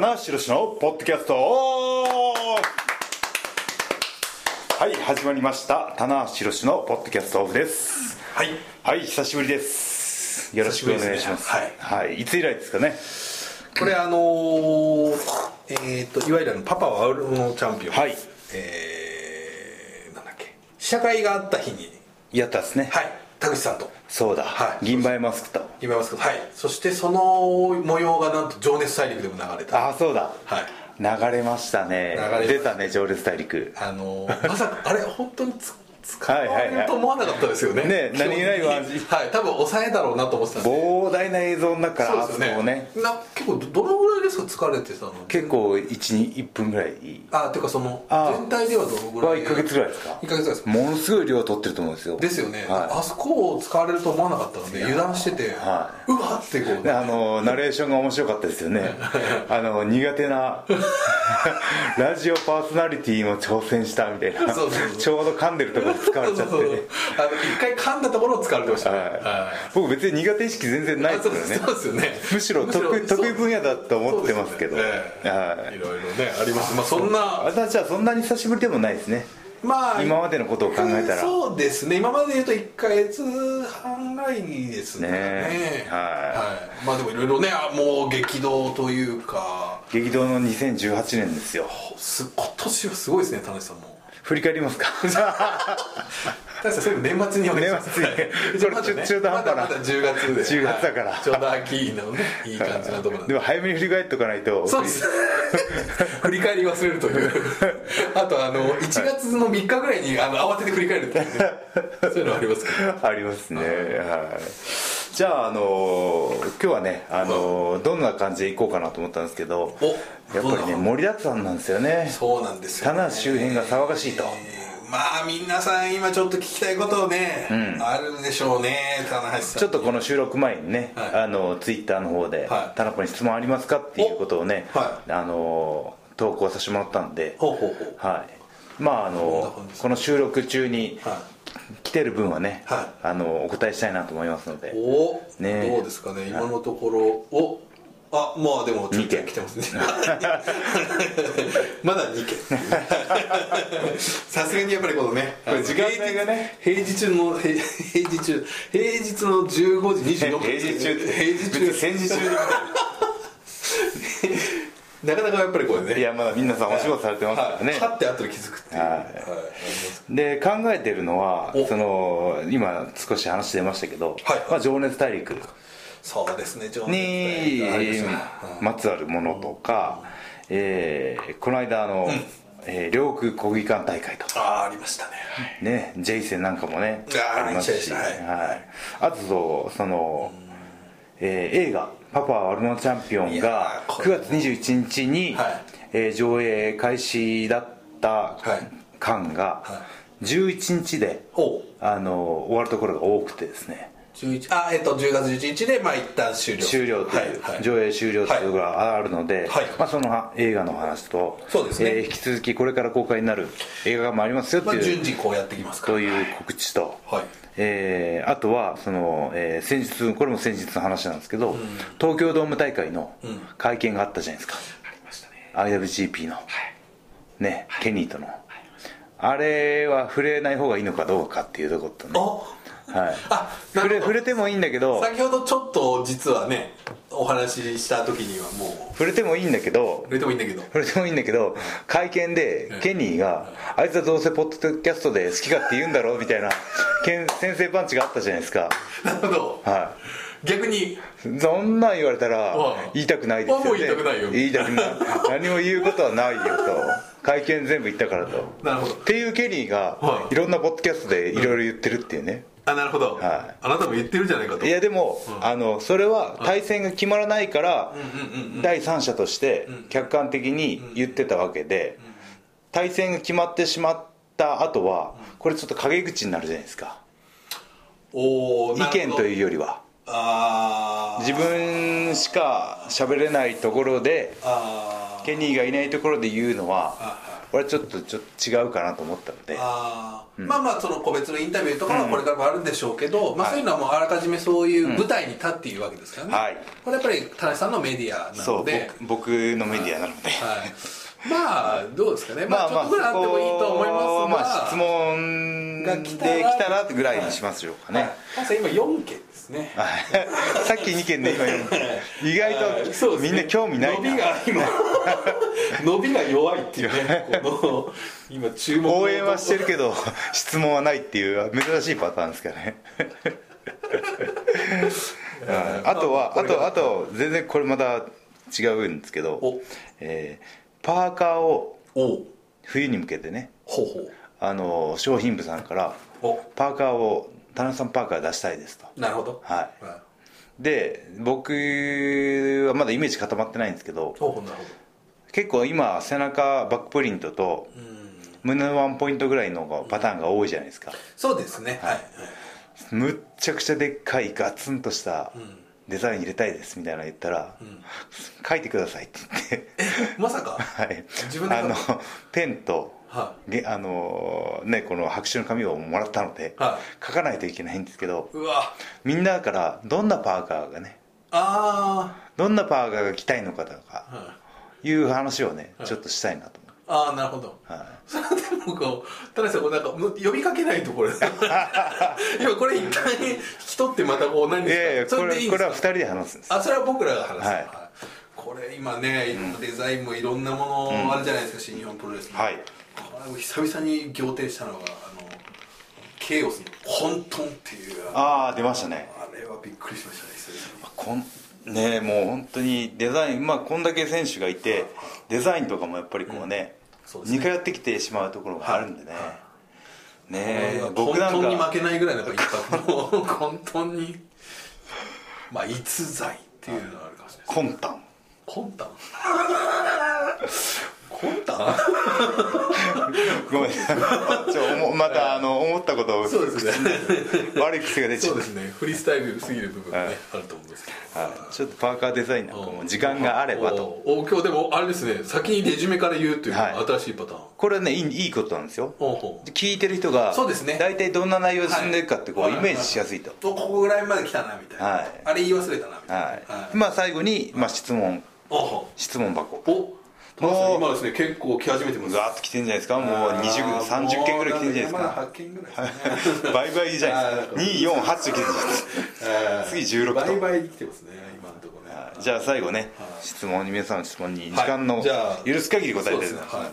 棚橋宏のポッドキャスト。はい始まりました。棚橋宏のポッドキャストオフです。はい。はい久しぶりです。よろしくお願いします。久しぶりですはい、い、つ以来ですかね？これあのー、えっ、といわゆるあのパパはアウルのチャンピオン。はい。えー、なんだっけ。試写会があった日に。やったですね。はい。田口さんとそうだ、はい。銀杯マスクと。今ますけどはい。そしてその模様がなんと「情熱大陸」でも流れた。ああそうだ。はい。流れましたね。流れました。出たね情熱大陸。あのー、まさかあれ本当につ使いはいと思わなかったですよね。ね何気ないわ基本的に。はい多分抑えだろうなと思ってたんで膨大な映像の中からあそそうですよねね。な結構どどのぐらいですか疲れてたの？結構1分ぐらい。あっていうかそのあ全体ではどのぐらはい？1ヶ月ぐらいですか？1ヶ月ぐらいですか？ものすごい量取ってると思うんですよ。ですよね、はあそこを使われると思わなかったので油断してて、はうわってこう、であのナレーションが面白かったですよね。あの苦手な ラジオパーソナリティも挑戦したみたいな。そうそうそう。ちょうど噛んでるところ使われちゃってあの一回噛んだところを使われてましたね、はい。はい。僕別に苦手意識全然ないですからね。あそうですよね。むしろ得意得意分野だと思ってますけど。ね。えはい。えいろいろねあります。まあそんな私はそんなに久しぶりでもないですね。まあ今までのことを考えたら。そうですね。今まで言うと1か月半ぐらいですね。ねはい。まあでもいろいろねあもう激動というか。激動の2018年ですよ。す今年はすごいですね田中さんも振り返りますか？田中さんそれ年末にお願いします年末に。はいこ中途半端な。まだまだ10月で。10月だから。はい。ちょうど秋のねいい感じなとこで。でも早めに振り返っておかないと。そうです。振り返り忘れるという。あとあの1月の3日ぐらいにあの慌てて振り返るっていうね。そういうのありますけど。ありますね、はい、じゃあ、あのー今日はね、あのーどんな感じでいこうかなと思ったんですけどおやっぱりね盛りだくさんなんですよね。そうなんですよ、ね、棚橋周辺が騒がしいと。えーまあ皆さん今ちょっと聞きたいことをね、あるでしょうね棚橋さん。ちょっとこの収録前にね、はい。あのツイッターの方ではい「田中に質問ありますか?」っていうことをね、おはあのー投稿させてもらったんで、ほうほうほう。はい、まああのこの収録中には来てる分はね、はい。あのお答えしたいなと思いますので。おねどうですかね。今のところ。おあまあでもちょっと来てますね。まだ2件。さすがにやっぱりこのねこれ時間帯がね。平日の平平日中平日の15時26分。平日。中平日。別に戦時中に なかなかやっぱりこれね。いやまだ皆さんお仕事されてますからね、はい。はって後で気づくっていう。はい。で考えてるのはお。その今少し話出ましたけど、はいまあ、情熱大陸。そうですね情熱に大陸。ありまつわるものとか、えーこの間あの、えー両国国技館大会とか。ああありましたね。ねジェイセンなんかもねありますし、はい。はい、あとその、えー映画「パパは悪者チャンピオンいがやーこれ9月21日に、はい。えー上映開始だったはい。間がは11日で、あの終わるところが多くてですね。11あえっ、と10月11日でまあ一旦終了。終了という、はい。はい。上映終了というところがあるので、はい。まあ、その映画の話とそうですね。えー引き続きこれから公開になる映画もありますよってまあいう、順次こうやっていきますという告知と、はいえーあとはその、えー先日これも先日の話なんですけど、東京ドーム大会の会見があったじゃないですか、ありましたね。IWGP の、ねケニーとの、あれは触れない方がいいのかどうかっていうところとね。あはい、あな触れ触れてもいいんだけど。先ほどちょっと実はねお話しした時にはも触れてもいいんだけど。う触れてもいいんだけど。触れてもいいんだけど会見でケニーが「あいつはどうせポッドキャストで好き勝手言うんだろ」みたいなけん先制パンチがあったじゃないですか。なるほど。は逆に。いそんなん言われたらはい言いたくないですよね。あもう言いたくないよ。言いたくない。何も言うことはないよと。会見全部言ったからと。なるほど。っていうケニーがはい。いろんなポッドキャストでいろいろ言ってるっていうねあなるほど、はい。あなたも言ってるじゃないかと。いやでも、あのそれは対戦が決まらないから、第三者として客観的に言ってたわけで、対戦が決まってしまった後はこれちょっと陰口になるじゃないですか。おお意見というよりは。自分しか喋れないところであケニーがいないところで言うのは俺はちょっとちょっと違うかなと思ったので。あー。まあまあその個別のインタビューとかはこれからもあるんでしょうけど、まあ、そういうのはもうあらかじめそういう舞台に立っているわけですからね、はいこれやっぱり田中さんのメディアなので。僕僕のメディアなので。はい、まあどうですかね。まあちょっとぐらいあってもいいと思いますが、まあ質問がで来たら来たらぐらいにしますよかね、はい。今4件ですね。はい。さっき2件で今4意外とみんな興味ない伸びなが今 伸びが弱いっていうねこの今注目の応援はしてるけど質問はないっていう珍しいパターンですからね。はい。あとはあとあと全然これまた違うんですけどお、えーパーカーを冬に向けてねあの商品部さんからパーカーを田中さんパーカー出したいですと。なるほど。はい。い。で僕はまだイメージ固まってないんですけど結構今背中バックプリントと胸のワンポイントぐらいのパターンが多いじゃないですか。そうですね。はい、はい。むっちゃくちゃでっかいガツンとしたデザイン入れたいですみたいなの言ったら、書いてくださいって言って。まさか？はい。自分であのペンとはげあのねこの白紙の紙をもらったので、は書かないといけないんですけどうわ。みんなからどんなパーカーがねあどんなパーカーが着たいのかとかー、はい、いう話をねちょっとしたいなと思ああなるほど。う、はい。それでもこう田中さんこうなんかむ呼びかけないとこれ今 これ一旦引き取ってまたこう何いやいやですか？これそれこれは2人で話すんです。あそれは僕らが話す、はい。これ今ねデザインもいろんなものあるじゃないですか、新日本プロレスの。はい久々に仰天したのがあのケイオスのコントンっていうああ出ましたね。あれはびっくりしましたね久々に。こんねもう本当にデザインまあこんだけ選手がいてデザインとかもやっぱりこうね,、そうですね。似通ってきてしまうところがあるんでね、ねえコン僕なんトンに負かけないぐらいのやっぱインパクトもう コントンにまあ逸材っていうのがあるかもしれないコンタン？コンタ？ごめんちょ思またあの思ったことをそうですね。悪い癖が出ちゃそううですね。フリースタイルすぎる部分がね、はい。あると思うんですけど。はい、ちょっとパーカーデザインなんかも時間があればと。おお今日でもあれですね。先にレジュメから言うというはい。新しいパターン、これはねいいいいことなんですよ。ほうほう。聞いてる人がそうですね。大体どんな内容で進んでいくかってこうはい。イメージしやすいと。おここぐらいまで来たなみたいな、はい。あれ言い忘れたなみたいな、はい、まあ最後に、まあ、質問。質問箱。うお田中さん今ですね結構来始めてますガーッと来てんじゃないですか？もう20 30件ぐらい来てんじゃないですまだか8件ぐらいね。倍々じゃないですか？248と来てるじゃないですか？次16と。倍々に来てますね今のところねじゃあ最後ねはい。質問に皆さんの質問に時はい。間の許す限り答えてるので。は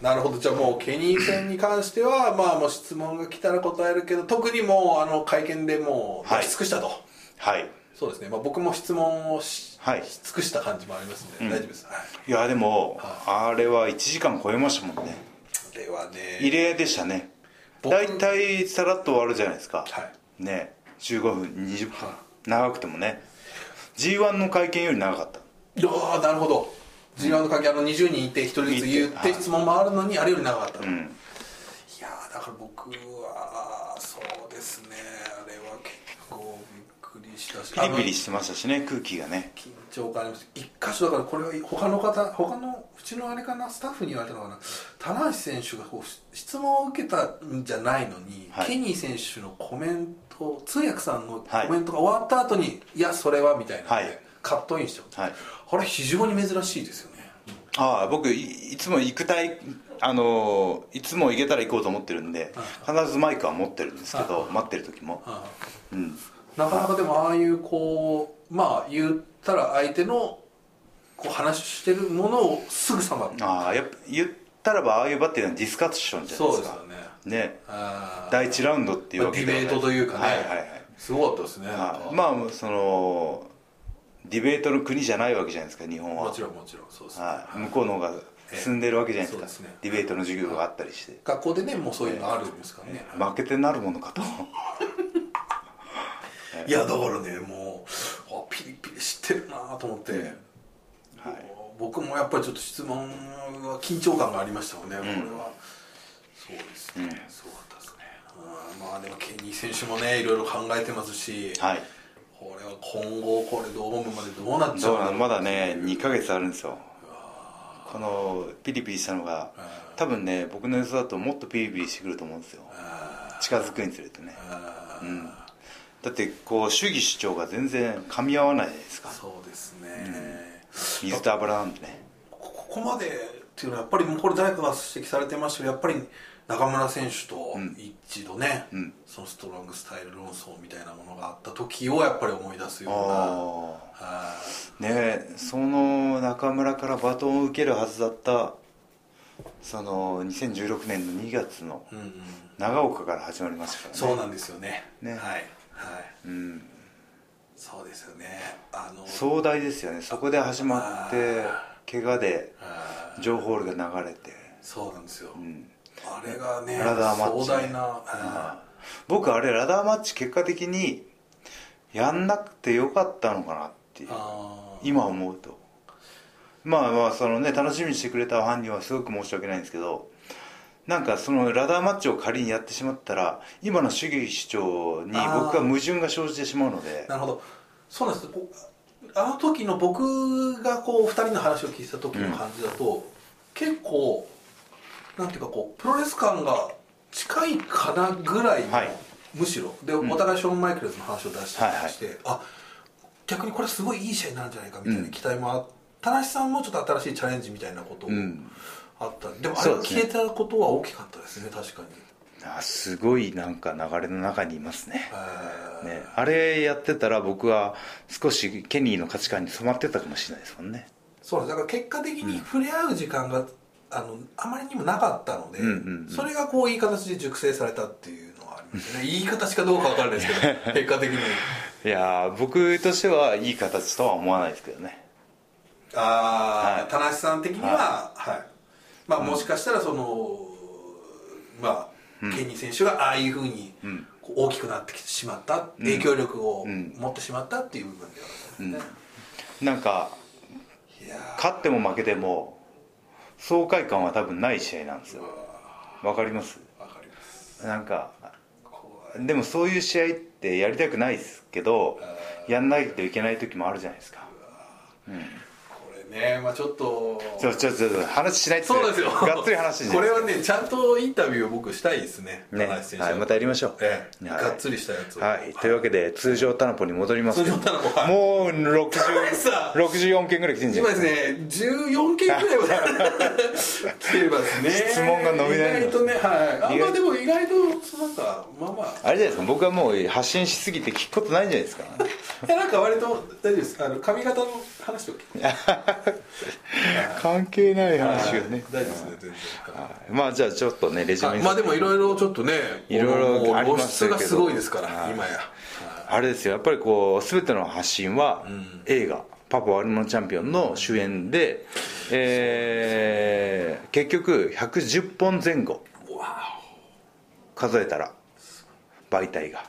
い。なるほど。じゃあもうケニー戦に関してはまあもう質問が来たら答えるけど特にもうあの会見でもう出し尽くしたと、はいそうですね、まあ、僕も質問をし,、はい。し尽くした感じもありますので、大丈夫です、はい、いやでもあれは1時間超えましたもんね。ではね。異例でしたね。僕大体さらっと終わるじゃないですか。はい。ね。15分20分。は長くてもね。g 1の会見より長かった。いやーなるほど。g 1の関係あの20人いて1人ずつ言っはいて質問もあるのにあれより長かった、いうん。やーだから僕はそうですね。あれは結構びっくりしたしピリピリあし。てましたしね空気がね。の緊張感あります。一箇所だからこれは他の方他のうちのあれかなスタッフに言われたのかな。棚橋選手がこう質問を受けたんじゃないのに、はい。ケニー選手のコメント通訳さんのはい。コメントが終わった後に、い、やそれはみたいなので、はい。カットインしてます。はい。あれ非常に珍しいですよね。ああ僕いいつも行くたいあのいつも行けたら行こうと思ってるんで必ずマイクは持ってるんですけど待ってる時も。あうんなかなかでもああいうこうまあ言ったら相手のこう話してるものをすぐさま。ああやっぱ言ったらばああいうバッテリーはディスカッションじゃないですか。そうですよね。ね。あー。第1ラウンドっていうわけでディベートというかね、はいはいはい。すごかったですねなんかはい。まあそのディベートの国じゃないわけじゃないですか日本は。もちろんもちろんそうですね、はい、向こうの方が進んでるわけじゃないですか、ええ。そうですねディベートの授業があったりして、学校でねもうそういうのあるんですからね、負けてなるものかといやだからねもうあピリピリしてるなと思って、はい。僕もやっぱりちょっと質問は緊張感がありましたもんね、これは。そうですね、すごかったですね。うんまあでもケニー選手もねいろいろ考えてますし、はい。これは今後これドームまでどうなっちゃうどうまだね2ヶ月あるんですよ。このピリピリしたのが多分ね僕の予想だともっとピリピリしてくると思うんですよ。近づくにつれてね、うん、だってこう主義主張が全然噛み合わないじゃないですか。そうですね、水と油なんでね。ここまでっていうのはやっぱりもうこれ誰かが指摘されてましたけどやっぱり中村選手と一度ね、うんそのストロングスタイル論争みたいなものがあった時をやっぱり思い出すような。ねえその中村からバトンを受けるはずだったその2016年の2月の長岡から始まりましたからね。そうなんですよね。ね。はいはい。うん。そうですよね。あの壮大ですよね。そこで始まって怪我で情報が流れて、そうなんですよ、うん。あれがねラダーマッチね壮大なあ僕あれラダーマッチ結果的にやんなくてよかったのかなっていう。今思うと。まあまあそのね楽しみにしてくれたファンにはすごく申し訳ないんですけどなんかそのラダーマッチを仮にやってしまったら今の主義主張に僕は矛盾が生じてしまうので。なるほど。そうなんです。あの時の僕がこう2人の話を聞いた時の感じだと、結構なんていうかこうプロレス感が近いかなぐらいの、はい。むしろ。で、お互いショーン・マイケルズの話を出してはい。はい。して、あ逆にこれすごいいい試合になるんじゃないかみたいな期待もあった。田無さんもちょっと新しいチャレンジみたいなことをんあったんで,、でもあれが消えたことは大きかったですね確かに、あすごいなんか流れの中にいますね。えー。ねあれやってたら僕は少しケニーの価値観に染まってたかもしれないですもんね。そうです。だから結果的に触れ合う時間が、あのあまりにもなかったので、うんうんうん。それがこういい形で熟成されたっていうのはありまね。いい形かどうかわからないですけど 結果的に。いやー僕としてはいい形とは思わないですけどね。ああ、はい。田無さん的にははい、まあもしかしたらそのまあ、ケニー選手がああいうふうに大きくなってきてしまった、影響力をん持ってしまったっていう部分ではあるんですね、なんかいや勝っても負けても爽快感は多分ない試合なんですよ。わかります？ーわかります。なんかでもそういう試合ってやりたくないですけどやんないといけない時もあるじゃないですか。これねまあちょっと。ちょちょちょ話しないって。そうですよ。がっつり話これはねちゃんとインタビューを僕したいですねね、は。い、またやりましょう、ええ。はい。がっつりしたやつを。はい、というわけで通常タナポに戻ります通常タナポはい。もう60さ64件ぐらい来てんじゃん。今ですね14件ぐらいは来てますね。質問が伸びないの。意外とねはい。あ意外まあでも意外となんかまあまあ。あれじゃないですか僕はもう発信しすぎて聞くことないんじゃないですかいやなんか割と大丈夫ですあの髪型の話とか 関係ない話がね。大丈夫ですね全然。はい。まあじゃあちょっとねレジュメあまあでもいろいろちょっとねいろいろ露出がすごいですからはい。今や。あれですよ。やっぱりこう全ての発信は映画「パパ悪者チャンピオン」の主演で、えー結局110本前後。数えたら媒体が。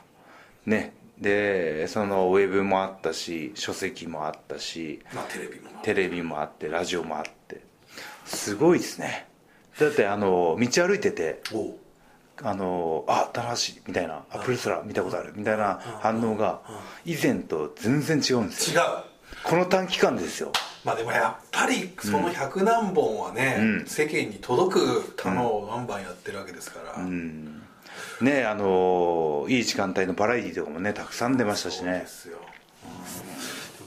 ねでそのウェブもあったし書籍もあったしまあテレビもテレビもあってラジオもあって。すごいですね。だってあの道歩いててあのあ棚橋みたいなあ。プレスラー見たことあるみたいな反応が以前と全然違うんですよ。違う。この短期間でですよ。まあでもやっぱりその100何本はね、うん。世間に届く球をバンバンやってるわけですから、うんねあのいい時間帯のバラエティーとかもねたくさん出ましたしね。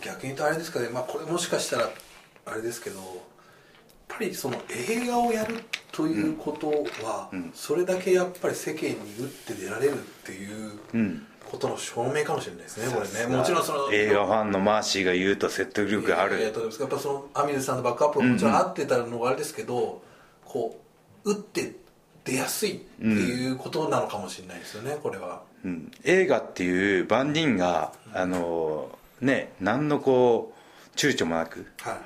逆に言うとあれですかね、まあ、これもしかしたらあれですけどやっぱりその映画をやるということは、それだけやっぱり世間に打って出られるっていううん。ことの証明かもしれないですね、これね。もちろんその映画ファンのマーシーが言うと説得力がある。やっぱそのアミルさんのバックアップがもちろん合ってたのがあれですけど、こう打って出やすいっていうことなのかもしれないですよねこれは。うん。映画っていう万人があのね何のこう躊躇もなくはいはい。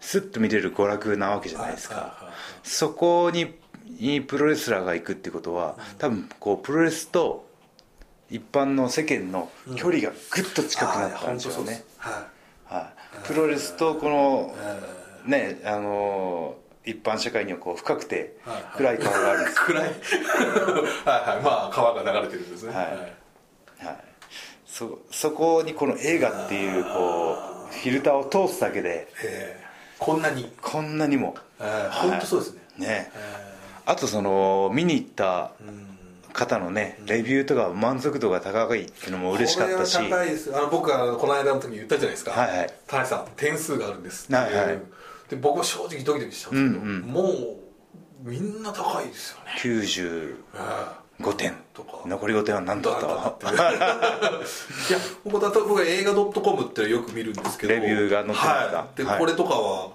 スッと見れる娯楽なわけじゃないですか。はいはいはいそこににプロレスラーが行くってことは多分こうプロレスと一般の世間の距離がぐっと近くなったんでしょうね、ははい、プロレスとこのねあの一般社会にはこう深くてはいはい。暗い顔があるんいです。暗い。はいはい。まあ川が流れてるんですね。はい。はい、そそこにこの映画っていうこうフィルターを通すだけでえーこんなに。こんなにも。えー、本当そうですね。ね。えあとその見に行った方のねレビューとか満足度が高いっていうのも嬉しかったし。これは高いです。あの僕はこの間の時に言ったじゃないですか。はいはい。田中さん点数があるんですはいはいで僕は正直ドキドキしたんですけど、うんうん。もうみんな高いですよね。95点。とか。残り5点は何だといや僕だと僕は映画 .com ってよく見るんですけど。レビューが載ってますかはい、で、はい。これとかは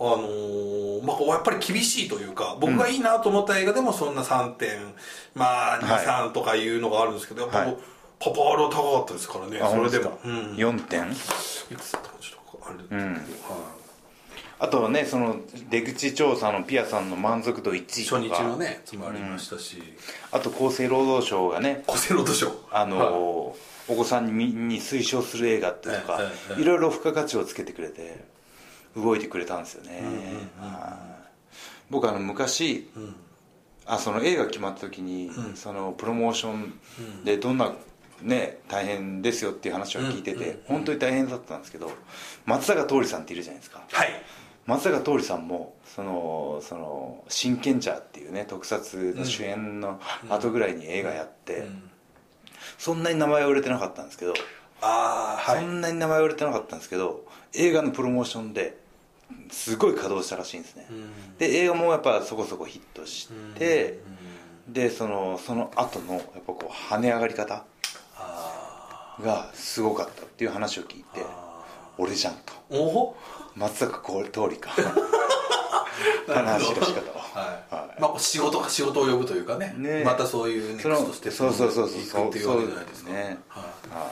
あのーまあ、やっぱり厳しいというか僕がいいなと思った映画でもそんな3点、まあはい。23とかいうのがあるんですけど、やっぱはい。パパールは高かったですからね。あそれでも。うん。4点？いくつだったかちょっとあれうん。はいあとはねその出口調査のピアさんの満足度1位とか。初日のねつもありましたし、あと厚生労働省がね厚生労働省。あの、はい。お子さんに見に推奨する映画っていうか、ええええい。ろいろ付加価値をつけてくれて動いてくれたんですよね、はい。僕あの昔、あその映画決まった時に、そのプロモーションでどんなね大変ですよっていう話を聞いてて、本当に大変だったんですけど松坂桃李さんっているじゃないですか。はい松坂桃李さんもそのその真剣茶っていうね特撮の主演の後ぐらいに映画やって、そんなに名前は売れてなかったんですけど、ああはい。そんなに名前は売れてなかったんですけど映画のプロモーションですごい稼働したらしいんですね、で映画もやっぱそこそこヒットして、でそのその後のやっぱこう跳ね上がり方がすごかったっていう話を聞いて俺じゃんと。おお松坂桃李か。話の仕方ははい、はい。まあ仕事が仕事を呼ぶというかね。ねまたそういうネクストステップそうそうそうそうに行くっていう。わけじゃないですか。ね。はい。は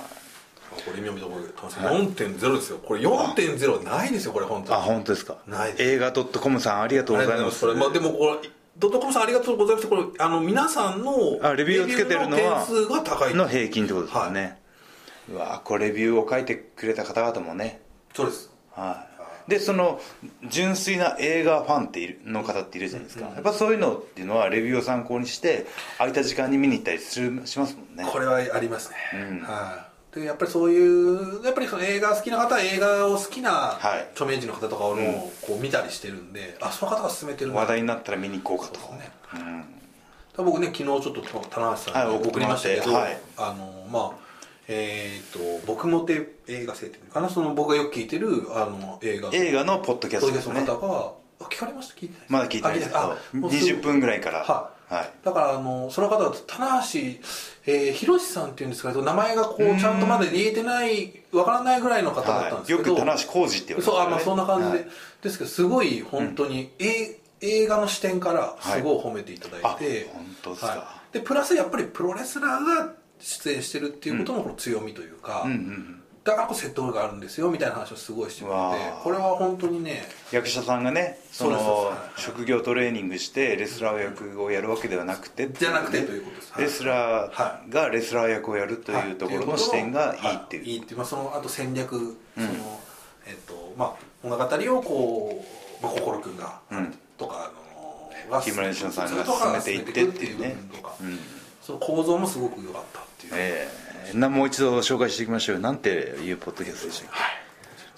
これ今見たこと4.0ですよ。これ4.0ないですよこれ本い当に。あ本当ですか。ない映画 .com さんありがとうあございます。りがとうございます。これ、まあ、でもこれドットコムさんありがとうございます。これあの皆さんのあレビューをつけてるのは点数が高いの平均ってことですよね、うわこれレビューを書いてくれた方々もね。そうです。はいでその純粋な映画ファンっているの方っているじゃないですか、やっぱそういうのっていうのはレビューを参考にして空いた時間に見に行ったりするしますもんね。これはありますね、うん。はい。でやっぱりそういうやっぱりその映画好きな方は映画を好きなはい。著名人の方とかをこう見たりしてるんで、あその方が勧めてるな話題になったら見に行こうかと。そうですね。うん。僕ね昨日ちょっと棚橋さんにはい送りましたけど、はい。あのまあえっ、と僕もて映画生っていうのかな？その僕がよく聞いてるあの映画映画のポッドキャストですね。トの方があ聞かれました聞いてないまだ聞いてないですけどあもうすぐ。20分ぐらいから。は。はい。だからあのその方は棚橋、えー、さんっていうんですけど名前がこうちゃんとまだ言えてないわからないぐらいの方だったんですはい、けど、よく棚橋浩二って言われてそうあまあそんな感じで、はい。ですけどすごい本当に、え映画の視点からすごい褒めていただいて、あ本当ですか。はい。でプラスやっぱりプロレスラーが出演してるっていうことのこの強みというか、うん。うんだからこそ説得力があるんですよみたいな話をすごいしてくれてこれは本当にね役者さんがねそのはい。職業トレーニングしてレスラー役をやるわけではなくてじゃなくてということです。はい。レスラーがレスラー役をやるというところの視点がいいっていう。はい。い。い。っていう、まあ、そのあと戦略その、えっとまあ物語をこう、まあ、心君が、うん。とかあのが木村佳乃さんが進めていってっていうね。うんその構造もすごく良かったっていう、ええ。なもう一度紹介していきましょうなんていうポッドキャストでしたっ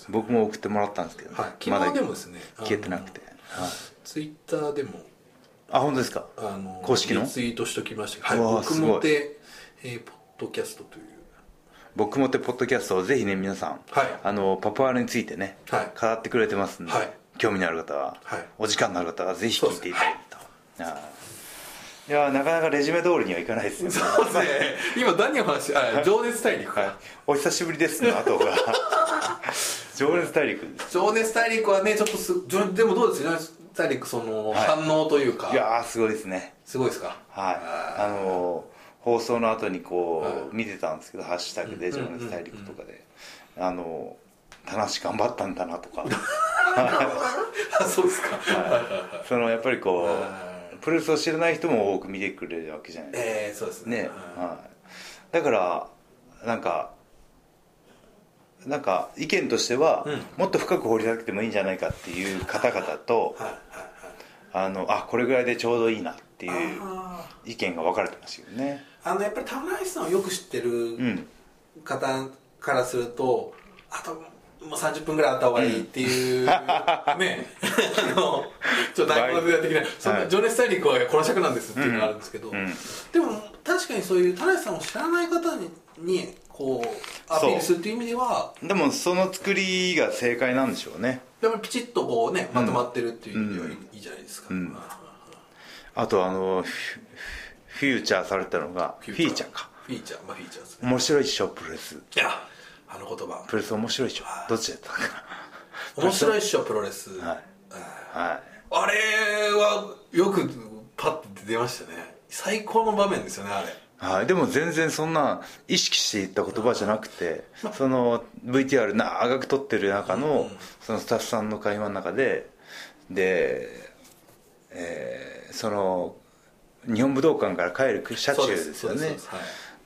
け？僕も送ってもらったんですけど、はい、まだ昨日でもですね。消えてなくて、はい、ツイッターでも。あ本当ですか？あの公式の？リツイートしときました。けど、はい、僕もて、えー、ポッドキャストという。僕もってポッドキャストをぜひね皆さん、はい。あのパパワールについてね、はい。語ってくれてますんで、はい。興味のある方は、はい。お時間のある方はぜひ聞いていただいてと、あーいやーなかなかレジュメ通りにはいかないですよ。ねそうですね。今何の話？あ情熱大陸か、はい、お久しぶりですの後が。情熱大陸。情熱大陸はねちょっとすでもどうです？情熱大陸その、はい。反応というか。いやーすごいですね。すごいですか？はい。あのー放送の後にこう、はい見てたんですけど「ハッシュタグで情熱大陸」とかで、あのー田無頑張ったんだなとか。あそうですか、そのやっぱりこはうプロレスを知らない人も多く見てくれるわけじゃないですか。ええそうですね。ね、はい。はい、だからなんかなんか意見としては、うん。もっと深く掘り下げてもいいんじゃないかっていう方々とはいはいあのあこれぐらいでちょうどいいなっていうあ意見が分かれてますよね。ーあのやっぱり田村さんをよく知ってうるん。方からすると、あともう30分ぐらいあった方がいいっていう、ね。あのちょっと大根的なそんな情熱大陸はこの尺なんですっていうのがあるんですけど、でも確かにそういう田無さんを知らない方ににこうアピールするっていう意味ではでもその作りが正解なんでしょうね。でもピチッとこうねまとまってるっていう意味ではいい,、いいじゃないですか、あ。とあのフューチャーされたのがフィーチャーか。フィーチャー。まあフィーチャーですね。面白いっしょプロレスいやあの言葉。プロレス面白いっしょ。どっちだったか。面白いっしょプロレス、はい。なはい。あれはよくパッて出ましたね。最高の場面ですよねあれ。はい、でも全然そんな意識して言った言葉じゃなくてその VTR 長く撮ってる中のそのスタッフさんの会話の中でで、えーその日本武道館から帰る車中ですよね。ではい。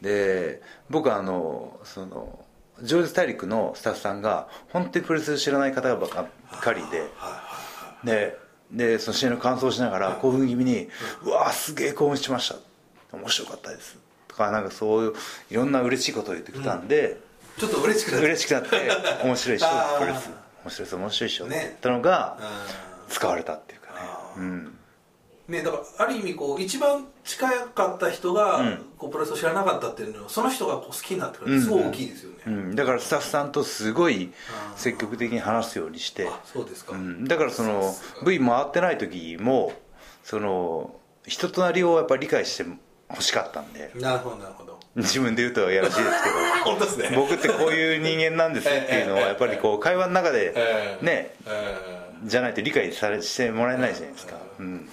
で僕はあのそのジョージ大陸のスタッフさんが本当にプロレスを知らない方ばっかりでででその試合の感想をしながら興奮気味に「うわーすげえ興奮しました。面白かったです」とかなんかそういういろんな嬉しいことを言ってくれたんで、ちょっと嬉しくなって嬉しくなって「面白いっしょ プロレス。面白いっす面白いっしょ」ってね言ったのがう使われたっていうかね。うんねだからある意味こう一番近かった人が、こうプロレスを知らなかったっていうのはその人がこう好きになってくるすごい大きいですよね、うん、だからスタッフさんとすごい積極的に話すようにして。あそうですか、うん、だからその V 回ってない時もその人となりをやっぱり理解してほしかったんで。なるほどなるほど。自分で言うとはやらしいですけ 本当ですね。ど僕ってこういう人間なんですっていうのはやっぱりこう会話の中でええ。ねえじゃないと理解されしてもらえないじゃないですか、うん、ー、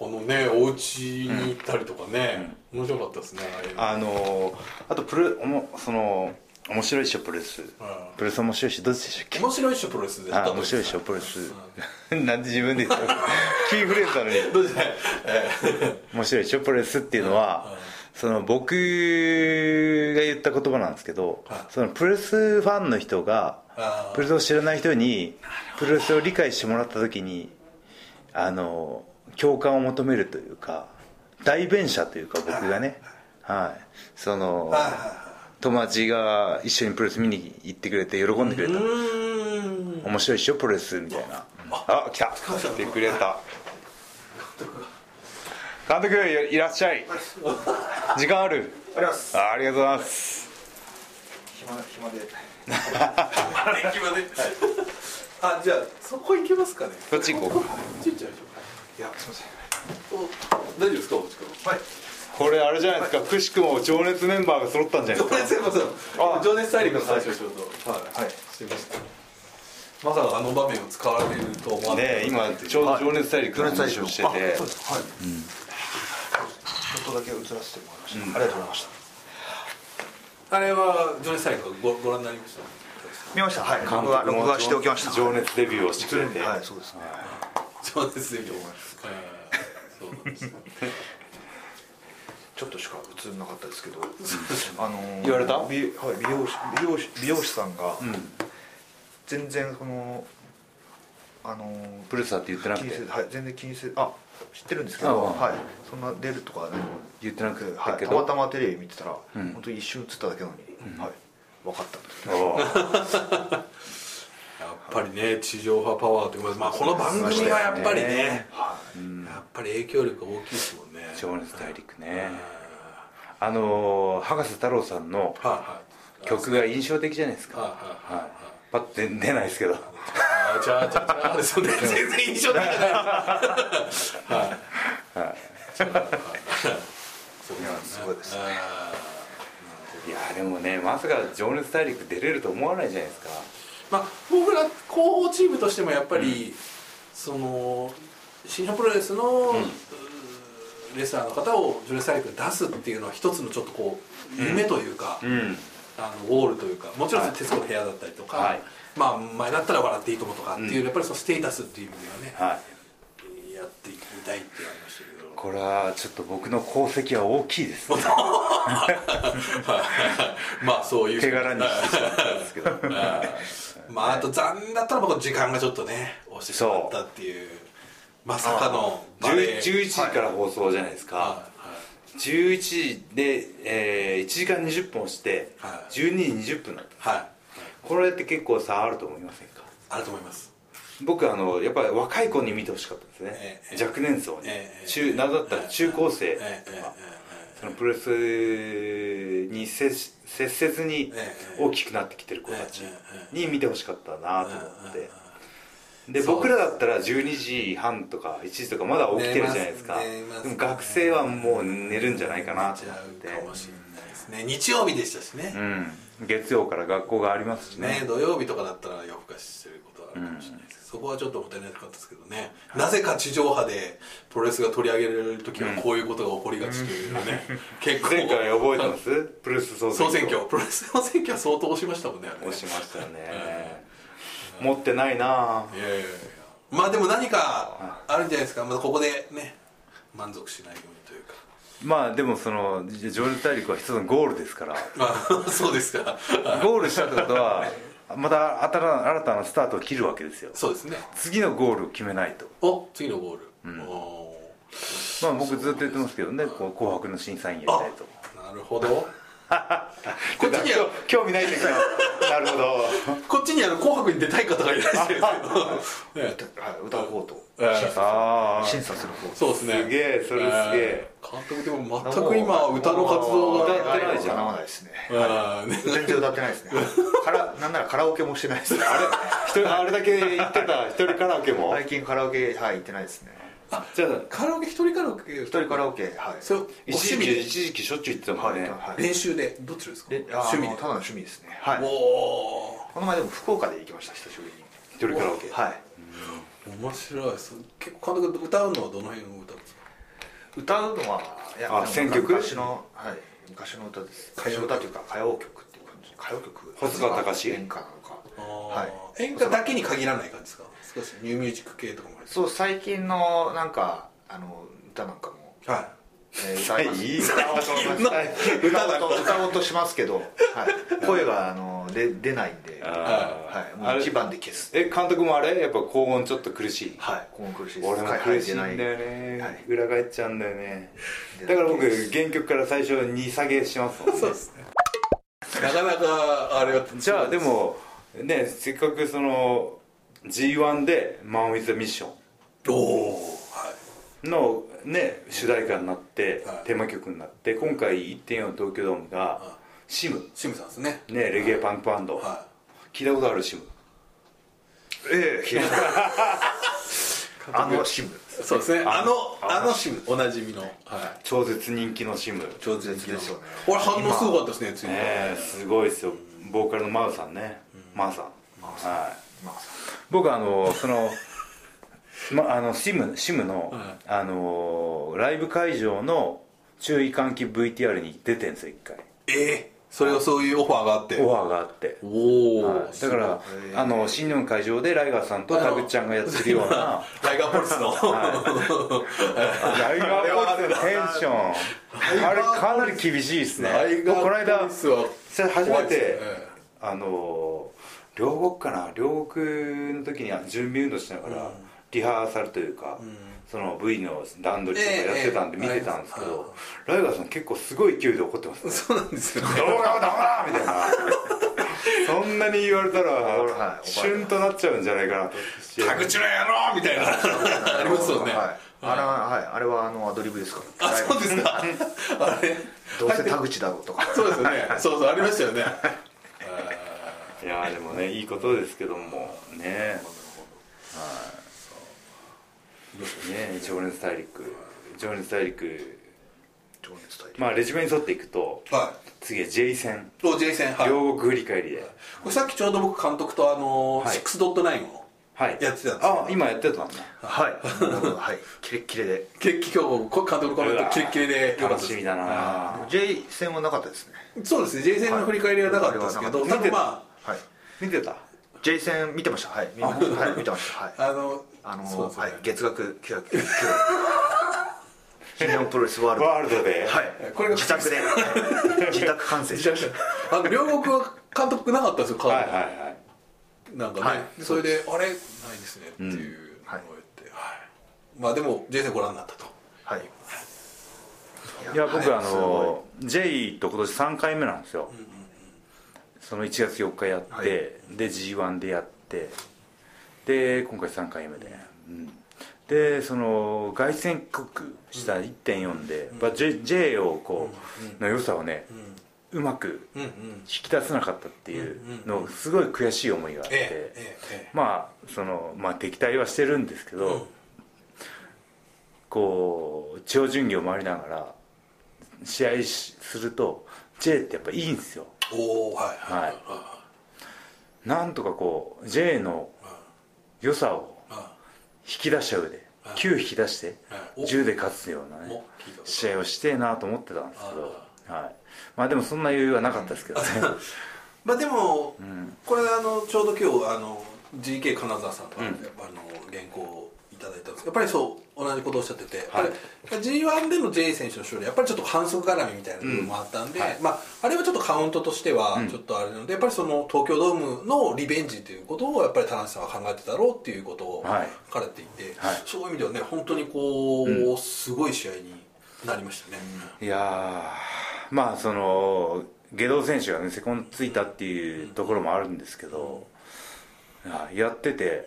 あのねお家に行ったりとかね、面白かったですねあの。あとプロおもその面白いっしょプロレス。プロレス面白いしどっちでしたっけ？面白いっしょプロレスであ面白いっしょプロレス。なんで自分で言ったの？キーフレーズなのに。どうしてえ面白いでしょプロレスっていうのは、その僕が言った言葉なんですけど、はい。そのプロレスファンの人がプロレスを知らない人にプロレスを理解してもらった時にあの共感を求めるというか代弁者というか僕がねはいそのはいはいは友達が一緒にプロレス見に行ってくれて喜んでくれた。面白いっしょプロレスみたいな。あ来た。来てくれた。監督いらっしゃい。時間ある？ありがとうございます。暇暇で。あれ決まであじゃあそこ行けますかね。こっち行こう。ち行っちゃいやすいません。大丈夫ですかはい。これあれじゃないですかくしくも情熱メンバーが揃ったんじゃない情ですか？情熱大陸の最初ちょうどはい。はい。すいません。まさかあの場面を使われると思わなね今ちょうど情熱大陸の話をしてて、あそうです。はい、ちょっとだけ映らせてもらいました、ありがとうございました。あれは情熱大陸ごご覧になりました？見ました。はい。録画録画しておきました。情熱デビューをしてくれて、はいそうですね情熱で見てえーそうなんですねちょっとしか映んなかったですけどあのー言われた？美,、はい、美容師美容師美容師さんが全然そのあのープロレスだって言ってなくて？はい全然気にせずあ知ってるんですけどはい。そんな出るとか何も言ってなくてはい、たまたまテレビ見てたら、ん。本当に一瞬映っただけなのに、はい、分かったやっぱりね地上波パワーというか、まあ、この番組はやっぱりねやっぱり影響力が大きいですもんね。情熱大陸ね。あのー博士太郎さんのはいはい。曲が印象的じゃないですか。はいはい。はい。パッて出ないですけど。あゃゃ 全然印象的じゃない。はい。そうなんですすごいですね。いやでもねまさか情熱大陸出れると思わないじゃないですかまあ僕ら広報チームとしてもやっぱり、その新日本プロレスの、レスラーの方をジョレス大陸に出すっていうのは一つのちょっとこう夢というか、うん。あのゴールというかもちろんはい。徹子の部屋だったりとか、はい。まあ前だったら「笑っていいとも」とかっていう、うん。やっぱりそのステータスっていう意味ではね、はいやっていきたいって言われましたけどこれはちょっと僕の功績は大きいですね。まあそういう。手柄にしてしまったんですけど。まああと残念だったら僕時間がちょっとね押してしまったっていう。まさかのバレ10ー11時から放送じゃないですか、はい。11時で、えー1時間20分押して、はい。12時20分だったはい、はい。これって結構差あると思いませんか？あると思います僕あのやっぱり若い子に見てほしかったですね、ええ若年層に、ええ中なだったら中高生とか、そのプロレスに接し接せずにええ大きくなってきてる子たちええに見てほしかったなと思って。で僕らだったら12時半とか1時とかまだ起きてるじゃないですか。学生はもう寝るんじゃないかなと思って。かもしれないですね。日曜日でしたしね、うん。月曜から学校がありますしね。ね土曜日とかだったら夜更かししてること。はあるかもしれないですけど、そこはちょっともったいなかったですけどね、なぜか地上波でプロレスが取り上げられる時はこういうことが起こりがちというね、結 構前回覚えてます？プロレス総総選挙。プロレス総選挙は相当押しましたもんね押しましたよね持ってないないやいやいや。まあでも何かあるんじゃないですか、まあ、ここでね満足しないようにというか。まあでもそのじ情熱大陸は一つのゴールですから。まあそうですか。ゴールしたってことは また新たな新たなスタートを切るわけですよ。そうですね。次のゴールを決めないと。お次のゴール、おまあ僕ずっと言ってますけどねこう紅白の審査員やりたいと。ーなるほどこっちには興味ないんだけど。なるほど。こっちにあの紅白に出たい方がいらっしゃるんですけど、ね。はい歌う方と。審査する。方そうですね。すげえそれすげえ。監督でも全く今歌の活動が歌ってないじゃん。かなわないですね。全然歌ってないですね。からなんならカラオケもしてないですね。あれ一人あれだけ言ってた一人カラオケも。最近カラオケはい行ってないですねじゃあカラオケ一人カラオケ。一人カラオケはい。それご一時期一時期しょっちゅう行ってたもんね、はいはい練習でどっちですか？趣味ただの趣味ですね。はい。おおこの前でも福岡で行きました久しぶりに。一人カラオケ。はい。面白い。です結構監督歌うのはどの辺を歌うんですか？歌うのはいやあでも選曲？昔のはい。昔の歌です。歌謡歌というか歌謡曲っていう感じ。歌謡曲。細川たかし？演歌なのか。はい。演歌だけに限らない感じですか？少しニューミュージック系とかもそう最近のなんかあの歌なんかも、はえー歌います。いい歌おうとしますけど、はい、声があの出出ないんで、あはい、もう一番で消す。え監督もあれ？やっぱ高音ちょっと苦しい。はいこの苦しいです。俺もはい苦しいんだよはいね、はい。裏返っちゃうんだよね。だから僕原曲から最初に下げしますもんね。そうですね。なかなかあれはじゃあでもねせっかくその G1 で「マン・ウィズ・ミッション」のね主題歌になって、はい。テーマ曲になって今回1.4東京ドームがシム。シムさんですね。ねレゲエパンクバンド、は聞いたことあるシム？ええ。あの シム。いそうですね。あのあのシムおなじみのはい。超絶人気のシム。上手ですよねこれ反応すごかったですねついに。すごいですよ。ボーカルのマウさんね、マウさん。はい。まあ僕あのそのまあのシムシムの、はい。あのライブ会場の注意喚起 VTR に出てんですよ一回。ええそれをそういうオファーがあって。オファーがあって。おお、はい。だからあの新日本会場でライガーさんとタグちゃんがやってるような。ライガーポリスの、ライガーポリスのテンション。あれかなり厳しいですね。ライガー僕この間ポリスはそれ初めて、あの両国かな？両国の時に準備運動しながら、リハーサルというか、その V の段取りとかやってたんでええ見てたんですけえど、ライガーさん結構すごい勢いで怒ってますね。そうなんですよね。動画はダメだみたいな。そんなに言われたら、はいシュンとなっちゃうんじゃないかな。と田口の野郎みたいな。ありますよね、はい。あれははい。あれはあのアドリブですか？らあそうですか。あれ。どうせ田口だろうとか。そうですよね。そうそうありましたよねいやでもねいいことですけどもね。ね情熱大陸情熱大陸。情熱大陸。まあレジュメに沿っていくとは次は J 戦いお J 戦はい。こ両国振り返りで。れさっきちょうど僕監督とあのはい。6.9をはい。やってたんですよあ今やってたんだ。はい。はい。キレッキレで。決起今日こ監督のコメントキレッキレで。楽しみだな J 戦はなかったですね。そうですね。J 戦の振り返りはなかったですけど、はい。多分まはい。見てた？J 戦見てました。はい。見ましたはい見てました。はい。ああのあのそうですねはい。月額900新日本プロレスワールド。ワールドで。はい。これが自宅で。自宅観戦しました。あの両国は監督なかったんですよカードは。いはいはい。なんかね、はい。でそれであれ？ないですねっていうのを言って、はい。まあでも J 戦ご覧になったと。はい。いや僕あの J と今年3回目なんですよその1月4日やって、はい。で g 1でやってで今回3回目で、うん。でその凱旋帰国した1.4で、やっぱ J, J をこう、の良さをね、うまくうん。うん。引き出せなかったっていうのすごい悔しい思いがあって、まあそのまあ敵対はしてるんですけど、うん。こう地方巡業回りながら試合しすると J ってやっぱいいんですよ。えおおはいはいはいなんとかこう J の良さをあ引き出した上ではい。9引き出してはい。お。10で勝つようなね試合をしてえなと思ってたんですけど、はい、まあでもそんな余裕はなかったですけどね。まあでも、ん。これあのちょうど今日あの GK 金沢さんから、うん。やっぱあの原稿をいただいたんです。けどやっぱりそう同じことをおっしゃってて、はい。やっぱり G1 での J 選手の勝利やっぱりちょっと反則絡みみたいな部分もあったんで、うんはい。まあ、あれはちょっとカウントとしてはうん。ちょっとあれなので、やっぱりその東京ドームのリベンジということをやっぱり田中さんは考えてたろうっていうことをはい。書かれていて、はい。そういう意味ではね本当にこう、うん。すごい試合になりましたね、いやーまあその下道選手がねセコンドついたっていうところもあるんですけど、いややってて、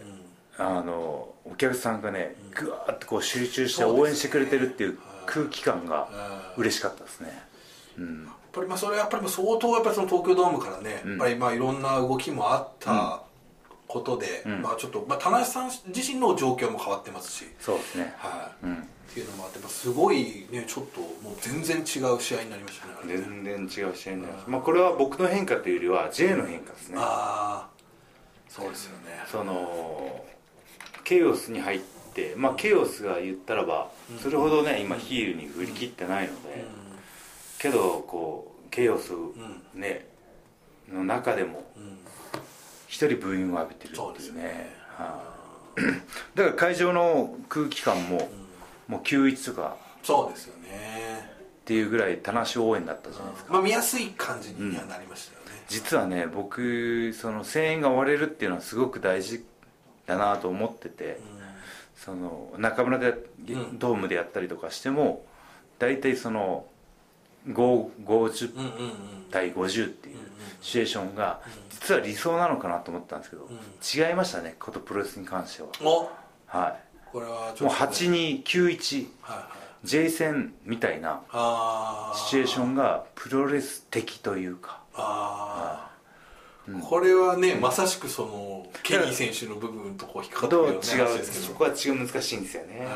あのお客さんがねぐわーってこう集中して応援してくれてるっていう空気感が嬉しかったですね。うん。やっぱりまあそれはやっぱり相当やっぱりその東京ドームからね、うん。やっぱりまあいろんな動きもあったことで、うん。まあちょっと、まあ、田中さん自身の状況も変わってますし、そうですね。はい。うん。っていうのもあって、まあすごいねちょっともう全然違う試合になりましたねね。全然違う試合になります、まあ、これは僕の変化というよりは J の変化ですね。ああそうですよね。そのケイオスに入って、まあ、ケイオスが言ったらばそれほどね今ヒールに振り切ってないので、けどこうケイオスね、の中でも一人ブーイングを浴びてるそうっていうね。だから会場の空気感も、もう91とかそうですよね。っていうぐらい田無応援だったじゃないですか、まあ見やすい感じにはなりましたよね、実はね僕その声援が割れるっていうのはすごく大事だなと思ってて、その中村でん。ドームでやったりとかしても大体その5 50うん、うんうんうん。対50っていうシチュエーションが実は理想なのかなと思ったんですけど、違いましたねことプロレスに関しては。お？はこれはもうょっと、8291はいはい。J 戦みたいなシチュエーションがプロレス的というか。ああ、これはねまさしくそのケニー選手の部分とこう引っかかってくるようなどう違うそこは違う難しいんですよね。はい。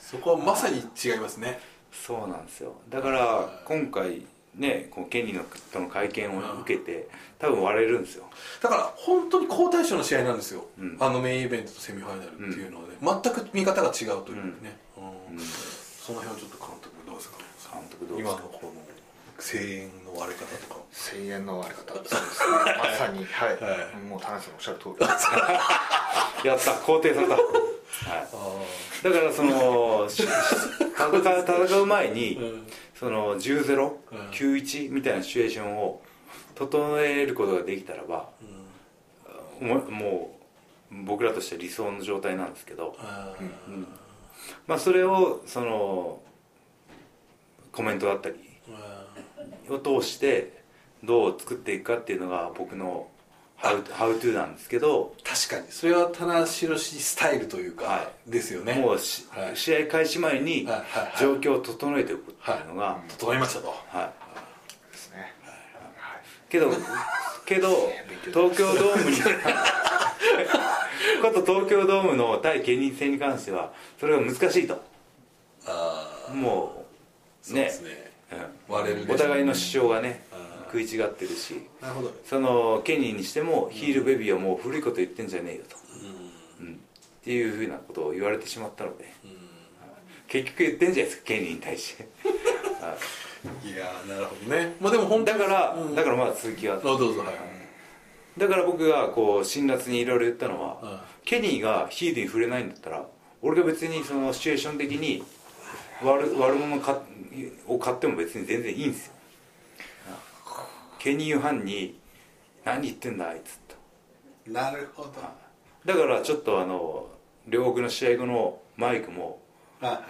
そこはまさに違いますね。そうなんですよ。だから今回ねこうケニーのとの会見を受けて多分割れるんですよ。だから本当に好対象の試合なんですよ、うん。あのメインイベントとセミファイナルっていうので、全く見方が違うというね、うん。うん。その辺はちょっと監督どうですか？監督どうですか？今のこの声援の割れ方とか。声援の割れ方。そうですね。まさに。はい、はい。もう田中さんおっしゃる通り。で すやった。肯定された、はい、あだからその し戦う戦う前に、うん。その10ゼロうん。91みたいなシチュエーションを整えることができたらばももう僕らとしては理想の状態なんですけど、あうん。まあ、それをそのコメントだったりを通してどう作っていくかっていうのが僕のハウハウトゥーなんですけど確かに。それは棚橋スタイルというか、はですよね。もうし、はい。試合開始前にはいはいはい。状況を整えておくっていうのが、整いましたと、はい。ですね。けどけど 東京ドームに こと東京ドームの対ケニー戦に関してはそれが難しいと。あもうね。そうですね。うん割れるお互いの主張がね食い違ってるし。なるほど。そのケニーにしてもヒールベビーはもう古いこと言ってんじゃねえよと、うん。っていうふうなことを言われてしまったので。結局言ってんじゃないですかケニーに対して。は いいやーなるほどね。まあでも本当だから、うん。だからまあ続きがあどうぞはいだから僕がこう辛辣にいろいろ言ったのは、うん。ケニーがヒールに触れないんだったら俺が別にそのシチュエーション的に悪悪者かを買っても別に全然いいんですよ。ケニーファンに「何言ってんだあいつ」と。なるほど。だからちょっとあの両国の試合後のマイクもあ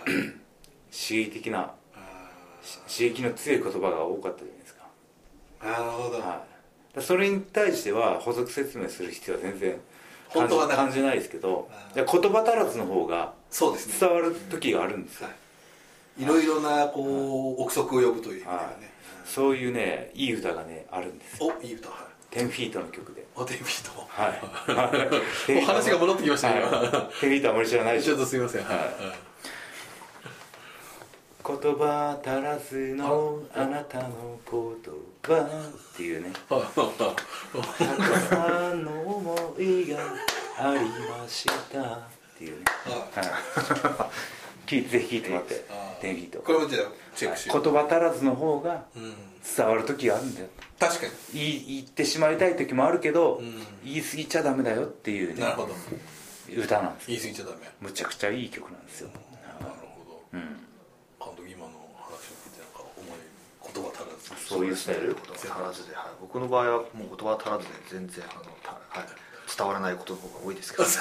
刺激的な刺激の強い言葉が多かったじゃないですか、なるほど。はい、それに対しては補足説明する必要は全然本当は感じないですけどあ言葉足らずの方が伝わる時があるんですよ、いろいろなこう憶測を呼ぶという意味でははい。ね、そういうねいい歌がねあるんですよ。おいい歌。はい。10フィートの曲で。おテンビート。はい。もう話が戻ってきましたね、はい。10フィートはあまり知らないでしちょょっとすみません。はい、言葉足らずのあなたの言葉っていうね。はいたくさんの思いがありましたっていうね。はい。ぜひ聞いてもらってあー10フィートこれもじゃあチェックしよう、言葉足らずの方がうん、伝わる時があるんだよ。確か言い言ってしまいたい時もあるけど、うん。言い過ぎちゃダメだよっていうなるほど。歌なんです言い過ぎちゃダメ。むちゃくちゃいい曲なんですよ、なるほど。うん、監督今の話を聞いてなんか思い言葉足らず。そういうスタイル？言葉足らずで、はい、僕の場合はもう言葉足らずで全然あの、たはい、伝わらないことの方が多いですけど、はい。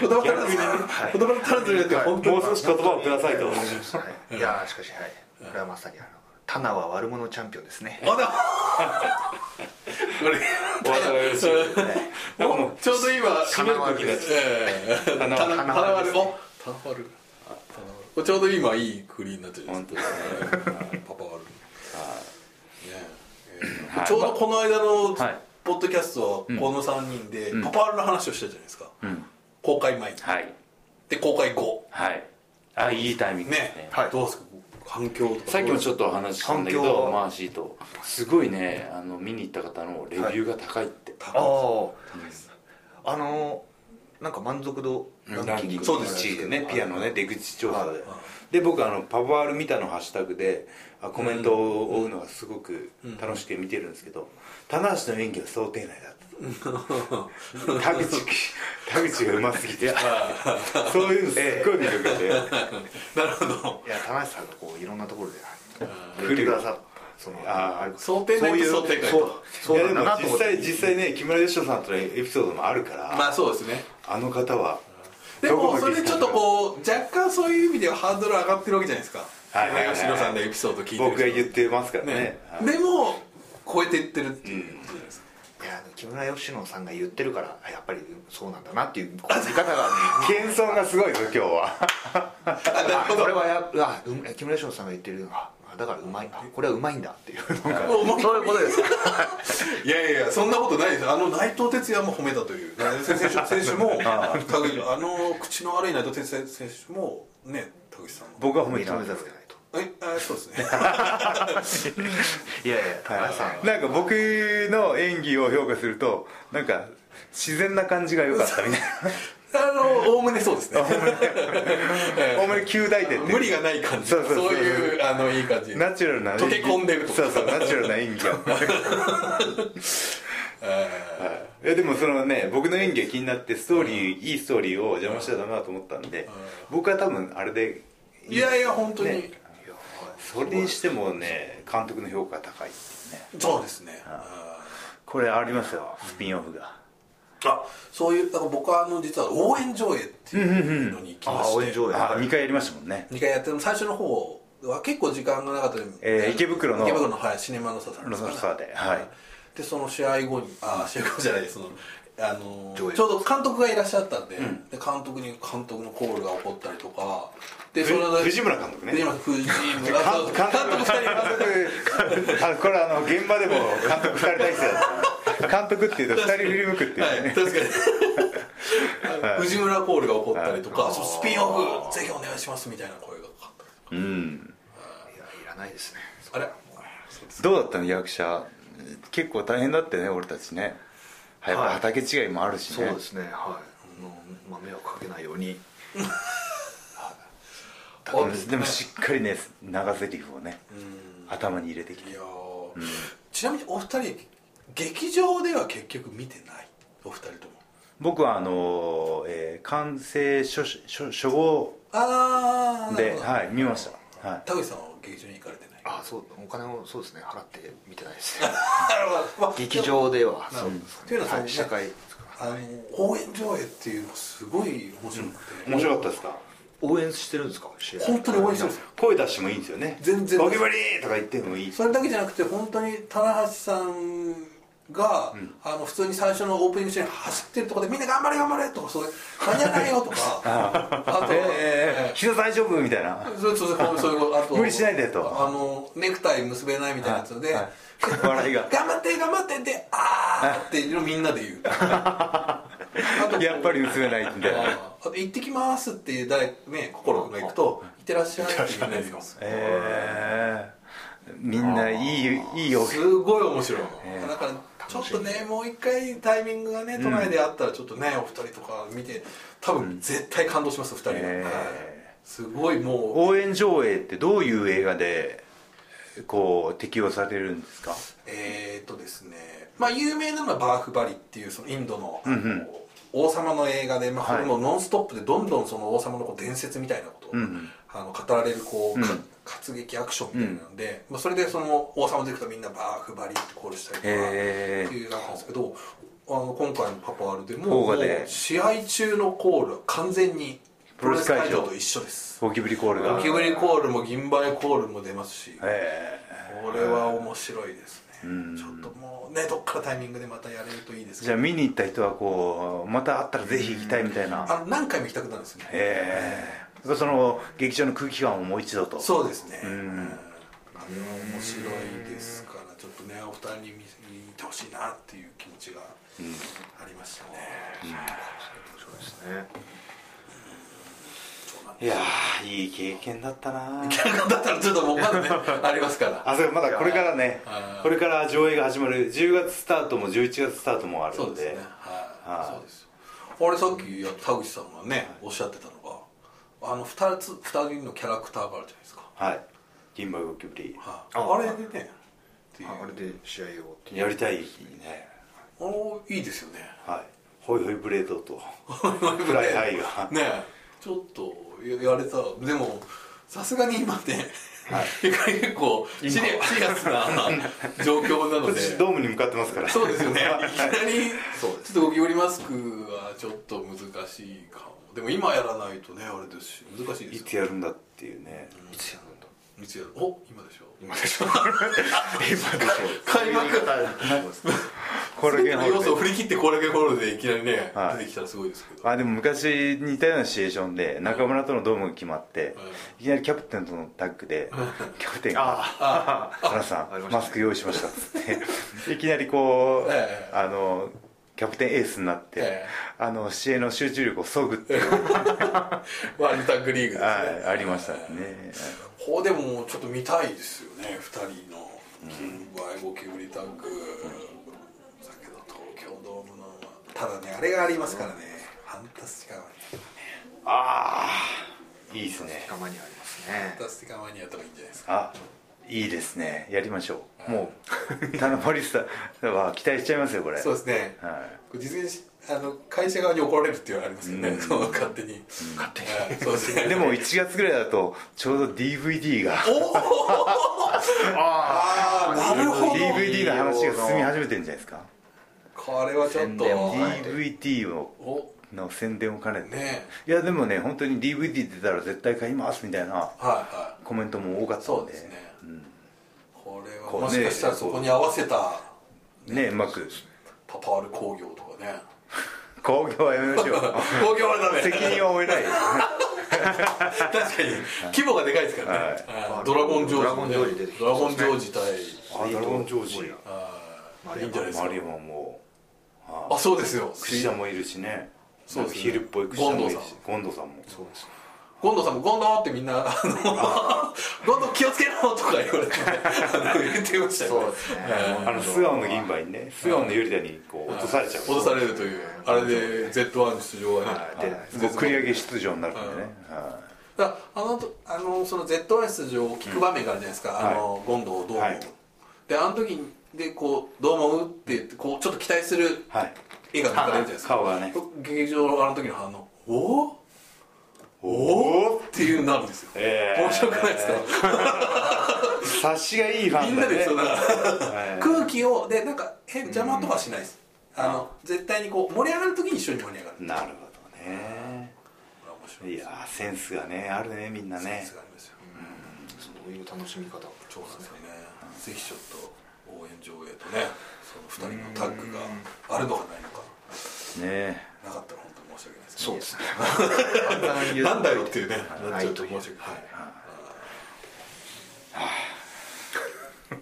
言葉足らずはい言葉足らずによって本当に。もう少し言葉をくださいと。はい、いやーしかしはい。これはまさにあのタナは悪者チャンピオンですね。あだ？これ。おちょうど今締めるです。ね。おたなわるこれちょうど今いいクリーンになってる本当ですね。パパワル。ねえ。はい。ちょうどこの間のはいポッドキャストうん。この3人でうん。パパワルの話をしたじゃないですか。うん。公開前に。はい。で公開後。はい。あいいタイミングですね。ね。はい。どうですか？反響とかさっきもちょっとお話ししたんだけどマーシーと。すごいねあの見に行った方のレビューが高いって、ああ。あのなんか満足度ランキングそうです。1位でね。ピアノね。出口調査で。はい。で僕あのパワール見たのハッシュタグであコメントを追うのがすごく楽しく見てるんですけど棚橋の演技は想定内だった 田口田口がうますぎて。そういうのすっごい魅力で。なるほど。いや田中さんがこういろんなところで来る。言ってくださったそのあー。想定内と想定外そううと実際実際ね木村佳乃さんとのエピソードもあるから、まあそうですね。あの方はでもそれでちょっとこう若干そういう意味ではハードル上がってるわけじゃないですか。はいはいはいはい。吉野さんのエピソード聞いて僕が言ってますからね。でも超えていってるっていうことじゃないですかいや木村佳乃さんが言ってるからあやっぱりそうなんだなっていう見方が。謙遜がすごいぞ今日は。これはやあう木村佳乃さんが言ってるあだからうまい。あこれはうまいんだっていう。そういうことです。いやいやいやそんなことないです。あの内藤哲也も褒めたという。選手選手もあの口の悪い内藤哲也選手もね田口さんも僕は褒め認めてます。ざるを得ないとえあそうですね。いやいや田中さんなんか僕の演技を評価するとなんか自然な感じが良かったみたい あのおおむねそうですね。な お前9大点無理がない感じ。そうそうそういうあのいい感じ。ナチュラルな溶け込んでるとそうそうナチュラルな演技を。い。やでもそのね僕の演技が気になってストーリーいいストーリーを邪魔しちゃダメだと思ったんで僕は多分あれでいやいや本当に、ねそれにしてもね監督の評価が高いっていうね。そうですね。これありますよスピンオフが。あそういうだから僕はあの実は応援上映っていうのに行きまあして、応援上映。あ2回やりましたもんね。2回やってる。最初の方は結構時間がなかったで、えー池袋の池袋の、はい、シネマのサササではい。でその試合後にあ試合後じゃないそのあのちょうど監督がいらっしゃったんで,、で監督に監督のコールが起こったりとか。でそれで藤村監督ね。藤村藤村監監督監2督監督あこれあの現場でも監督2人体制だった。監督っていうと2人振り向くっていうね、はい、確かに。藤村コールが起こったりとか、はい。スピンオフぜひお願いしますみたいな声がかかったりとか。うん。い。やいらないですね。あれ？どうだったの役者。結構大変だってね俺たちねやっぱ畑違いもあるしね、そうですね。はい。もうまあ迷惑かけないように。でもでもしっかりね長台詞をね頭に入れてきて。いやー。ちなみにお二人劇場では結局見てない？お二人とも。僕はあの、えー完成初初初号ああで、はい、見ました、はい、田口さんは劇場に行かれあそうお金をそうですね払って見てないですね。劇場ではそうですっていうのはい試写会あの応援上映っていうのがすごい面白くて、面白かったですか？応援してるんですか？本当に応援してるんですよ声出してもいいんですよね。全然ゴキブリとか言ってもいい。それだけじゃなくて本当に棚橋さんが、あの普通に最初のオープニング中に走ってるところでみんな頑張れ頑張れとかそういう間に合わないよとか。あと、えー、膝大丈夫みたいな。そうそうそうそういうことあと無理しないでと。あのネクタイ結べないみたいなやつで、はい。笑いが。頑張って頑張ってであーっていうのをみんなで言う。あと やっぱり結べないんで。あと行ってきますって誰ね心君が行くと行ってらっしゃいってみんなですえー、みんないいいいよすごい面白いの、ええ。だからちょっとねもう一回タイミングがね都内であったらちょっとね、お二人とか見て多分絶対感動します二人が、ええはい。すごいもう。応援上映ってどういう映画でこう適用されるんですか？えーっとですね。まあ有名なのはバーフバリっていうそのインドの,うんうん。王様の映画で、まあ、こはい。れもノンストップでどんどんその王様のこう伝説みたいなことを、うんうんあの語られるこう、うん。か活劇アクションみたいなので、まあ、それでその王様出てくるとみんなバーフバリってコールしたりとかっていうのなんですけどあの今回の「パパワール」でも試合中のコールは完全にプロレス会場。と一緒です。ゴキブリコールが。ゴキブリコールも銀バイコールも出ますしえこれは面白いですね、うん。ちょっともうねどっかのタイミングでまたやれるといいですー、じゃあ見に行った人はこうまた会ったらぜひ行きたいみたいな。あの何回も行きたくなるんですよね。ええその劇場の空気感をもう一度と。そうですね。うん。うんあれは面白いですからちょっとねお二人に見見てほしいなっていう気持ちがありましたね、そうですね。いやーいい経験だったなだったらちょっともうまだねありますから。あそうまだこれからねこれから上映が始まる。10月スタートも11月スタートもあるそうですね。はい、はい。そうですよ。あれさっきや田口さんがねおっしゃってたあの2つ二人のキャラクターがあるじゃないですか、はい。銀馬ゴキブリ。はい、ああれでねっていう。ああれで試合をやりたいね。あのいいですよね。はい。ホイホイブレードと。フライハイが。ね。ちょっとややれた。でもさすがに今ね、結構シリシリアスな 状況なので。ドームに向かってますから。そうですよね。いきなりちょっとゴキブリマスクはちょっと難しいかもでも今やらないとねあれですし難しいでいすつやるんだっていうね。いつやるんだ？いつやる？お今でしょ。今でしょ。開幕これ全ての要素を振り切ってこれだけホールでいきなりね、はい。出てきたらすごいですけど。あでも昔似たようなシチュエーションで中村とのドームが決まって、いきなりキャプテンとのタッグで、キャプテンがあ「原さんマスク用意しました」っつって いきなりこう、ええ。あのキャプテンエースになって、ええ。あの試合の集中力をそぐっていう、ワールドタッグリーグですね。はいありましたね、ほうでもちょっと見たいですよね。2人の金バイゴキブリタッグ。だけど東京ドームのただねあれがありますからね。ファンタスティカマニああいいですねたまにありますアね。ファンタスティカマニアとかいいんじゃないですか。あいいですね。やりましょう。もうタナポリスタは期待しちゃいますよこれ。そうですね。はこれ実現しあの会社側に怒られるっていうのがありますよね、うん。そ う勝手に、勝手に。そうですね。い、でも1月ぐらいだとちょうど DVD が。お ああなるほど。DVD の話が進み始めてるんじゃないですか。これはちょっと。DVD をおの宣伝を兼ねて、ねいやでもね本当に DVD 出たら絶対買いますみたいなはいはコメントも多かっいたんで。そうですね、れはもしかしたらそこに合わせたねうまく。パパール工業とかね。興行はやめましょう。工業はダメ。責任は負えないよ。確かに。規模がでかいですからね、ドラゴンジョージ、ね、ドラゴンジョージ出てきてドラゴンジョージ対あドラゴンジョージ。あいいんじゃないですか。マリオもあそうですよ。櫛田もいるしね。そうですね。昼っぽい櫛田もいるし。ゴゴンドさんも。そうですゴンドさんもゴンドってみんなあの ゴンド気をつけろとか言われてあの言ってましたよ。ね。あの素顔の銀杯にね素顔のユリダにこう落とされちゃう。落とされるというあれで Z1 出場はね、繰り上げ出場になるんでね。はだからあのとあのその Z1 出場を聞く場面があるじゃないですか、あのゴンドをどう思う、はい。であの時にでこうどう思うって言ってこうちょっと期待するいはい。絵が抜かれるじゃないですか。顔がね。劇場のあの時の反応おおおおっていうなるんですよ、えー。面白くないですか？察しがいいファみんンだね。なでそのはい。空気をでなんか変邪魔とかしないです、あの絶対にこう盛り上がる時に一緒に盛り上がるなるほどね。面白いやーセンスがねあるねみんなね。センスがありますよそういう楽しみ方そうなんですよね。ぜひちょっと応援上映とねその2人のタッグがあるのかないのか。ねなかったらそうですね。なんだよっていうね、ちゃうと申し訳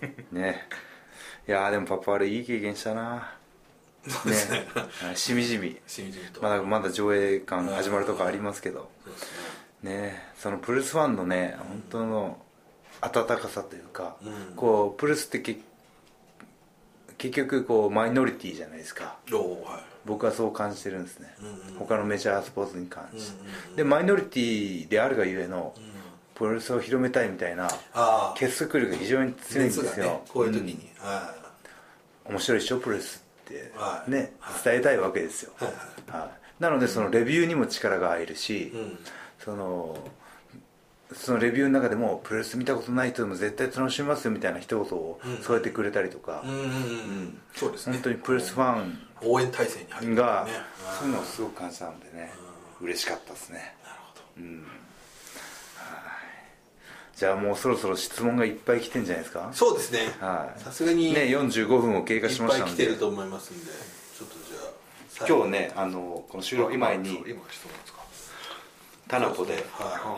ない、ね。いやーでもパパあれいい経験したな。ね。はい。しみじみ。しみじみと。まだまだ上映館始まるとこありますけど。ね。ね。そのプルスファンのね本当の温かさというか、うん。こうプルスってけ結局こうマイノリティじゃないですか。はい僕はそう感じてるんですね、うんうん。他のメジャースポーツに関して、うんうんでマイノリティであるがゆえのうんプロレスを広めたいみたいな結束力が非常に強いんですよ、ねこういう時に、は面白いでしょ？プロレスって。はい。ね伝えたいわけですよ、いはい。はい、なのでそのレビューにも力が入るし、うん。そのそのレビューの中でもプロレス見たことない人でも絶対楽しみますよみたいな一言を添えてくれたりとか、うんうんうん。そうですね。本当にプロレスファン応援体制に入るがねそういうのをすごく感じたのでね。嬉しかったですね。なるほど。うん。はい。じゃあもうそろそろ質問がいっぱい来てんじゃないですか？そうですね。はい。さすがにねいっ45分を経過しまぱいしたので。来てると思いますんでちょっとじゃあ今日ねあのこの収録前にタナコではい。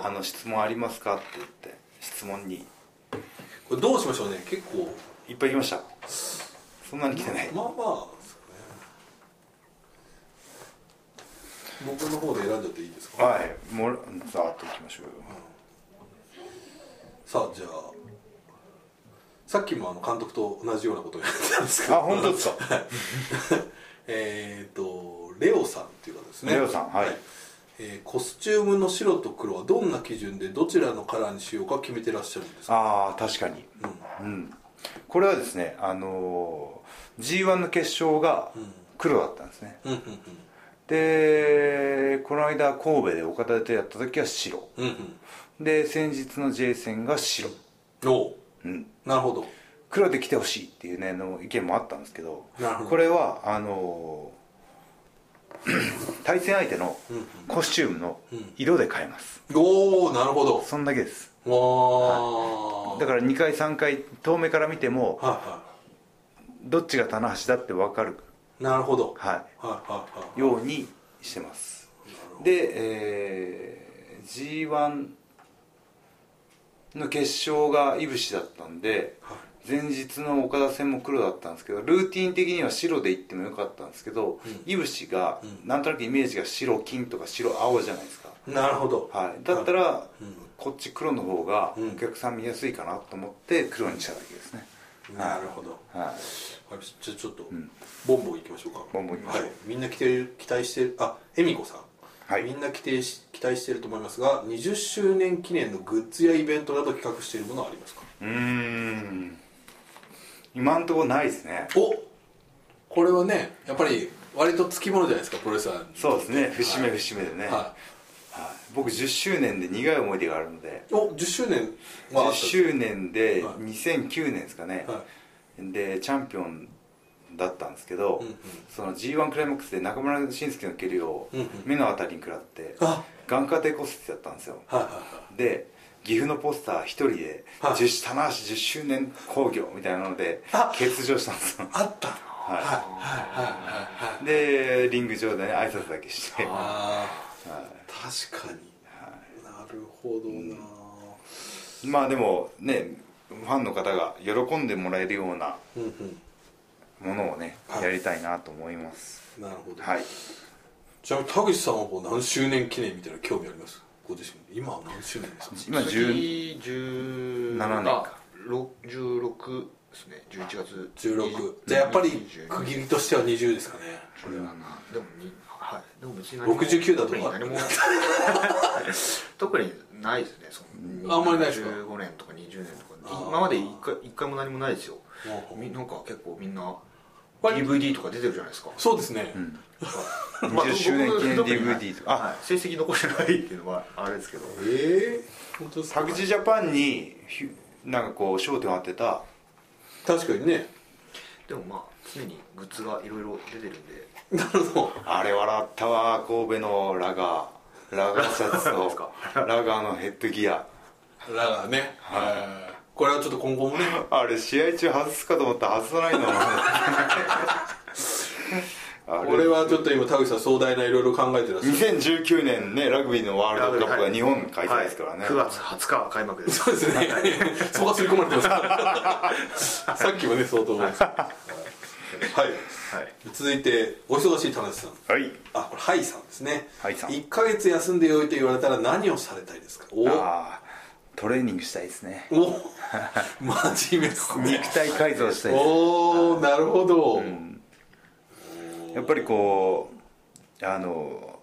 あの質問ありますか?」って言って質問に。これどうしましょうね。結構。いっぱい来ました。そんなに来てない。まあまあそうね僕の方で選んじゃっていいですか？はいもうざーっといきましょうよ。さあじゃあさっきもあの監督と同じようなことをやってたんですけど。あ本当ですか？えっとレオさんっていう方ですね。レオさんはい。えーコスチュームの白と黒はどんな基準でどちらのカラーにしようか決めてらっしゃるんですか？ああ確かに。うん。これはですねあのー g 1の決勝が黒だったんですね、うんうんでこの間神戸で岡田でやった時は白。うんうん。で先日の J 戦が白。うんおう。うん。なるほど。黒で来てほしいっていうねの意見もあったんですけどなるほど。これはあのー 対戦相手のうんうん。コスチュームの色で変えます。おおなるほど。そんだけです。わあだから2回3回遠目から見てもはいはどっちが棚橋だって分かる、いなるほど。ははいはいはいい、ようにしてます。で、えー、g 1の決勝がいぶしだったんではい。前日の岡田戦も黒だったんですけどルーティン的には白でいってもよかったんですけど、いぶしがうん。なんとなくイメージが白金とか白青じゃないですか、なるほど。はい、だったら、うん。こっち黒の方がうん。お客さん見やすいかなと思って黒にしただけですね、なるほど。はい。はいじゃあちょっとん。ボンボンいきましょうか。ボンボンいきましょう。はい、みんな来てる期待してるあ恵美子さん。はい。みんな期待し期待してると思いますが20周年記念のグッズやイベントなど企画しているものはありますか？うーん。今んところないですね。おこれはねやっぱり割とつきものじゃないですかプロレスラーに。そうですね。節目節目でね、ははい僕10周年で苦い思い出があるので。い、お10周年はあ10った周年ではい。2009年ですかね、はでチャンピオンだったんですけど、うんうん。その g 1クライマックスで中村慎介の蹴りをうんうん。目の当たりに食らって、あ。眼下底骨折だったんですよ。はいはいはい。で岐阜のポスター一人ではい。10棚橋10周年興行みたいなのであ。欠場したんですよ。あったはい。はい。はいはいはいでリング上でね挨拶だけして、はあいあ確かに。なるほどな。まあでもねファンの方が喜んでもらえるようなうんうん。ものをね、はい。やりたいなと思います。なるほど。はい。ちなみに田口さんはこう何周年記念みたいな興味あります？ご自身で。今は何周年ですか？今10次17 7年か。ろ16ですね。11月。16じゃあやっぱり区切りとしては20ですかね。17でもにはい。でも別に69だと特に何も。特にないですね。そのあんまりないですか？15年とか20年とか。今まで一回一回も何もないですよ。なんか結構みんな割 DVD とか出てるじゃないですか。そうですね、20周年記念 DVD とか。あはい。成績残してないっていうのはあれですけど。ええ本当ですか？タクジジャパンにひなんかこう焦点を当てた。確かにね。でもまあ常にグッズがいろいろ出てるんでなるほど。あれ笑ったわ神戸のラガラガーシャツ そうですか。とラガーのヘッドギア。ラガーね、はい、これはちょっと今後もね。あれ試合中外すかと思ったら外さないの。あこれはちょっと今田口さん壮大ないろいろ考えてらっしゃる。2019年ねラグビーのワールドカップが日本開催ですからね、はい、9月20日開幕です。そうですね。そこが刷り込まれてます。さっきもね相当はい、はい、続いてお忙しい田中さん。はい。あこれハイさんですね。ハイさん。1か月休んでよいと言われたら何をされたいですか？お。ああトレーニングしたいですね。お。真面目ですね。肉体改造したいです。おおなるほど、うん。やっぱりこうあの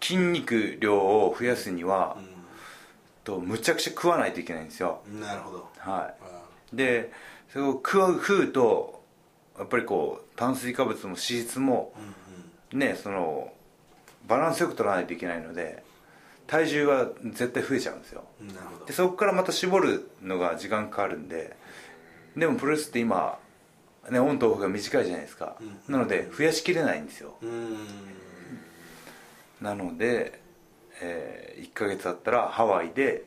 筋肉量を増やすには、とむちゃくちゃ食わないといけないんですよ。なるほど。はい。でそれを食う食うとやっぱりこう炭水化物も脂質も、ねそのバランスよく取らないといけないので体重は絶対増えちゃうんですよ。なるほど。でそこからまた絞るのが時間かかるんででもプロレスって今ね、オンとオフが短いじゃないですか、なので増やしきれないんですよ。うんなので、え1ヶ月あったらハワイで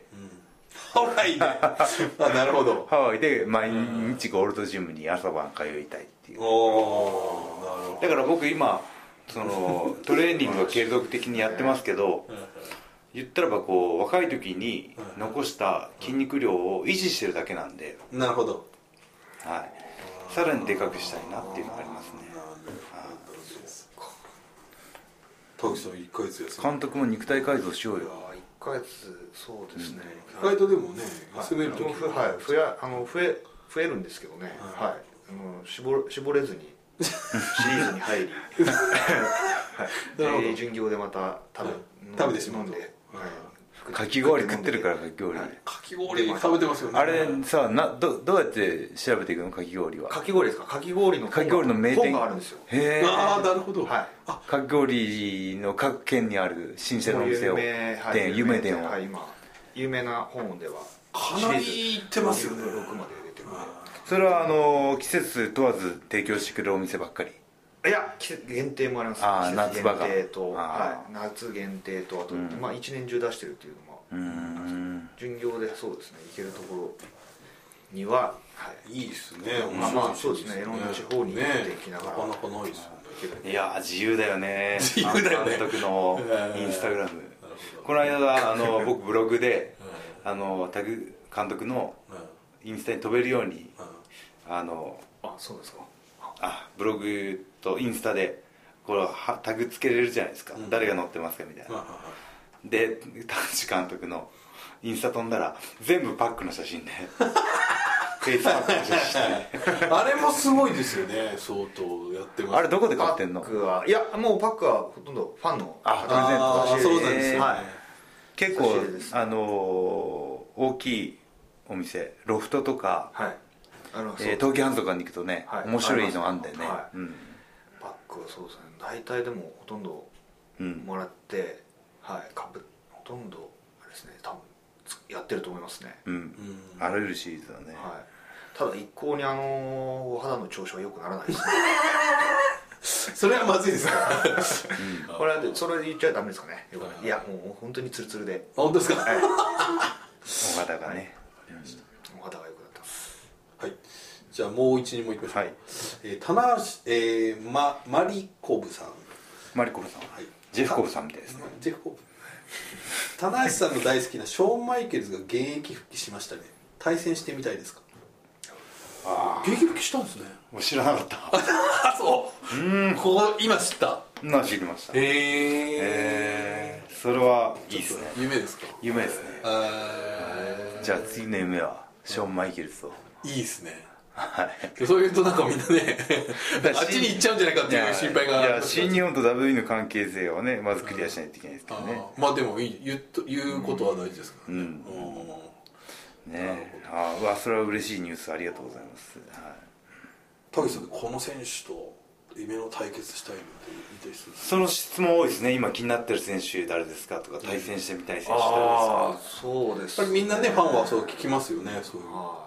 ハワイで？あなるほど。ハワイで毎日ゴールドジムに朝晩通いたいっていう。おおなるほだから僕今その トレーニングは継続的にやってますけど言ったらばこう若い時に残した筋肉量を維持してるだけなんで、どなるほど。はい、さらにでかくしたいなっていうのがありますね。田口さん1か月休む監督も肉体改造しようよ。1ヶ月そうですね、意外とでもね休める時。はい、はい、増やあの増え増えるんですけどね、はい、あの絞絞れずに シリーズに入り、はい、なるほど。で巡業でまた食べ、食べてしまうと。飲んで、はい。かき氷食ってるからかき氷、はい。かき氷食べてますよね。あれさなどどうやって調べていくの？かき氷は。かき氷ですか？かき氷の本がかき氷の名店。本があるんですよ。へえああなるほど。はい。かき氷の各県にある新鮮なお店をはい店有名店。を、はい今有名な本ではかなり行ってますよね。シリーズ6まで出てるんでそれはあの季節問わず提供してくれるお店ばっかり？いや季節限定もあります。あー季節夏限定と、あはい、夏限定とあと、うん。まあ一年中出してるっていうのもうーん。巡業でそうですね行けるところには、はい、いいですねまあまあそうですねいろんな地方に行ってね行きながら。なかなかないですよね。いやー自由だよね。自由だよね。監督のインスタグラム。この間あの僕ブログであのタグ監督のインスタに飛べるようにあのあそうですか。あブログとインスタでこれはタグつけれるじゃないですか、ん。誰が載ってますかみたいな、で田口監督のインスタ飛んだら全部パックの写真で フェイスパックの写真で。あれもすごいですよね相当やってます。あれどこで買パってんの？ックは。いやもうパックはほとんどファンのあプレゼント。そうなんですよね。はい。結構差し入れです。あのー大きいお店ロフトとか、はいえー東急ハンズとかに行くとね、はい。面白いのあんだよね、はい。うん。パックはそうですね。大体でもほとんどうんもらって、はい。かぶほとんどあれですね。多分つやってると思いますね、うん。うん。あらゆるシリーズだね、はい、ただ一向にあのお肌の調子は良くならないですね。それはまずいです。かこれはでそれで言っちゃダメですかね。よくない。いやもう本当にツルツルで。本当ですか？はい。お肌がねお肌が良くなってますはいじゃあもう一人もいきましょう、はい。えー、棚橋、えー、まマリコブさん。マリコブさん、はい。ジェフコブさんみたいですね。ジェフコブ。棚橋さんの大好きなショーン・マイケルズが現役復帰しましたね。対戦してみたいですか？現役復帰したんですね。知らなかった。あ そう。うん。ここ今知った？な知りました。へええー、それはいいですね。夢ですか？夢ですね。あじゃあ次の夢はショーン・マイケルズと。ーいいですねはい。そういうとなんかみんなね あっちに行っちゃうんじゃないかっていう心配がいや新日本と WWE の関係性をねまずクリアしないといけないですけどね。まあでもいい言っと言うことは大事ですからね、うん。うん。ねあーうわそれは嬉しいニュースありがとうございます、はい。田口さんこの選手と夢の対決したいのって見たりするその質問多いですね。今気になってる選手誰ですか？とか対戦してみたい選手誰ですあか？あそうですやっぱりみんなねファンはそう聞きますよねそういうはい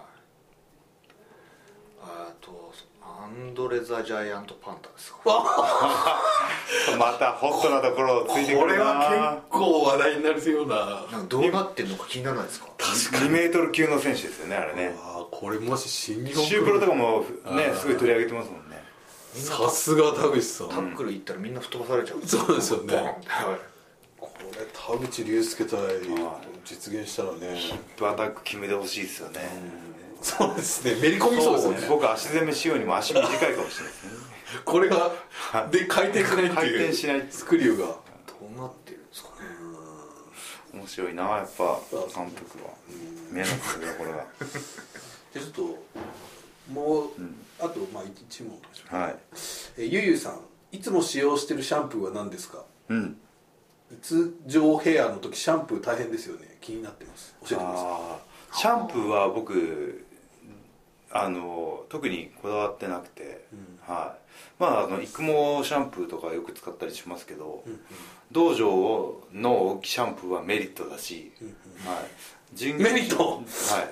あとアンンドレザジャイアントパンダですか？またホットなところをついてくこるな。れは結構話題になるような。どうなってんのか気にならないですか？2メートル級の選手ですよねあれね。これもし新日本シュープロとかもねすごい取り上げてますもんね。さすが田口さん。タックル行ったらみんな吹っ飛ばされちゃう。そうですよね。これ田口竜介対実現したらね。ヒップアタック決めてほしいですよねそうですねめり込みそうですよね。僕足攻めしようにも足短いかもしれないですね。これがで回転しないっていう。回転しないスクリューが。どうなってるんですかね。面白いなやっぱ監督は。目のつけどころが じゃあちょっともう、あとまあ一問はい。えゆゆさんいつも使用してるシャンプーは何ですか？うん。いつ上ヘアの時シャンプー大変ですよね。気になってます。教えてくださあー。シャンプーは僕あの特にこだわってなくて、はい。まああの育毛シャンプーとかよく使ったりしますけど、道場のシャンプーはメリットだし、はい、巡業メリット？は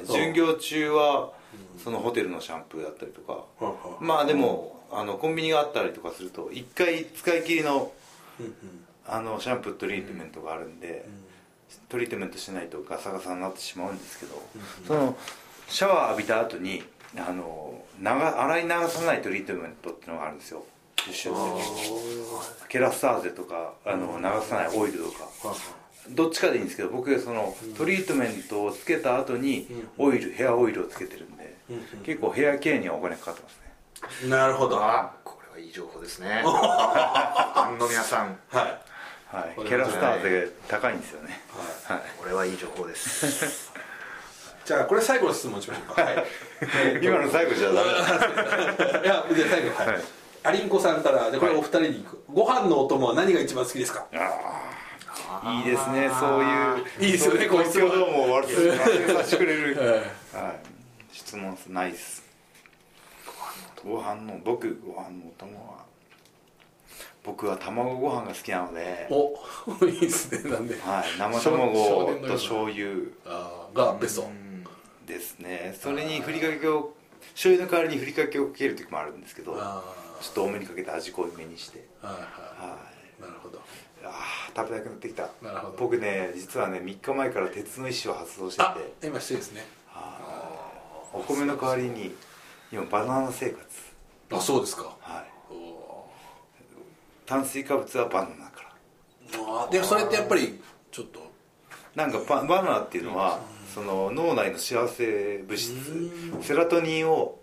い、巡業中はそのホテルのシャンプーだったりとか、はあはあ。まあでもあのコンビニがあったりとかすると一回使い切りのあのシャンプートリートメントがあるんで、トリートメントしないとガサガサになってしまうんですけど、そのシャワー浴びた後にあの流洗い流さないトリートメントっていうのがあるんですよ。10種類ケラスターゼとかあの流さないオイルとか、どっちかでいいんですけど僕そのトリートメントをつけた後にオイルヘアオイルをつけてるんで、結構ヘアケアにはお金かかってますね。なるほど。はあこれはいい情報ですね。ファンの皆さん。い。はい。これケラスターゼ高いんですよね。はい。これはいい情報ですじゃあこれ最後の質問しましょうか。はい。今の最後じゃダメだ。いやじゃあ最後。はい、はいアリンコさんからでこれお二人に行く、ご飯のお供は何が一番好きですか？いいですねそういう。いいですよねそういうこいつは。東京ドームを割とさせてくれる。は いはい。質問ナイス。ご飯の僕ご飯のお供は僕は卵ご飯が好きなので、お いいですねなんで。はい、生少卵と醤油。がベストですね。それにふりかけを醤油の代わりにふりかけをかける時もあるんですけどちょあっと多めにかけて味濃いめにして。あはいははい。なるほど。あー食べたくなってきた。なるほど。僕ね実はね3日前から鉄の意志を発動してあて今してですね。お米の代わりに今バナナ生活。あそうですか。はい。お炭水化物はバナナから。あーでもそれってやっぱりちょっと。なんかババナナっていうのはその脳内の幸せ物質セラトニンを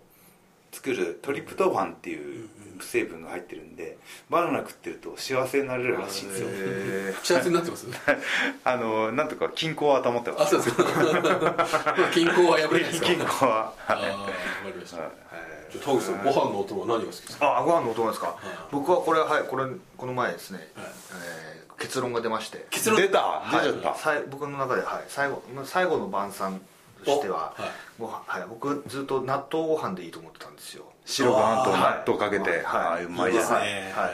作るトリプトファンっていう成分が入ってるんでバナナ食ってると幸せになれるらしいんですよ。え幸せになってます あのなんとか均衡は保ってます。均衡は破れないですか。均衡は。ああわかりました。はい田口さんご飯のお供は何が好きですか？あご飯のお供ですか？僕はこれはいこれこの前ですね、えー結論が出まして。結論出た？出ちゃった、僕の中で、はい、最後最後の晩餐としては、おはい。ご飯はい、僕ずっと納豆ご飯でいいと思ってたんですよ。白ご飯と納豆かけて、はい。うまいですね、ねは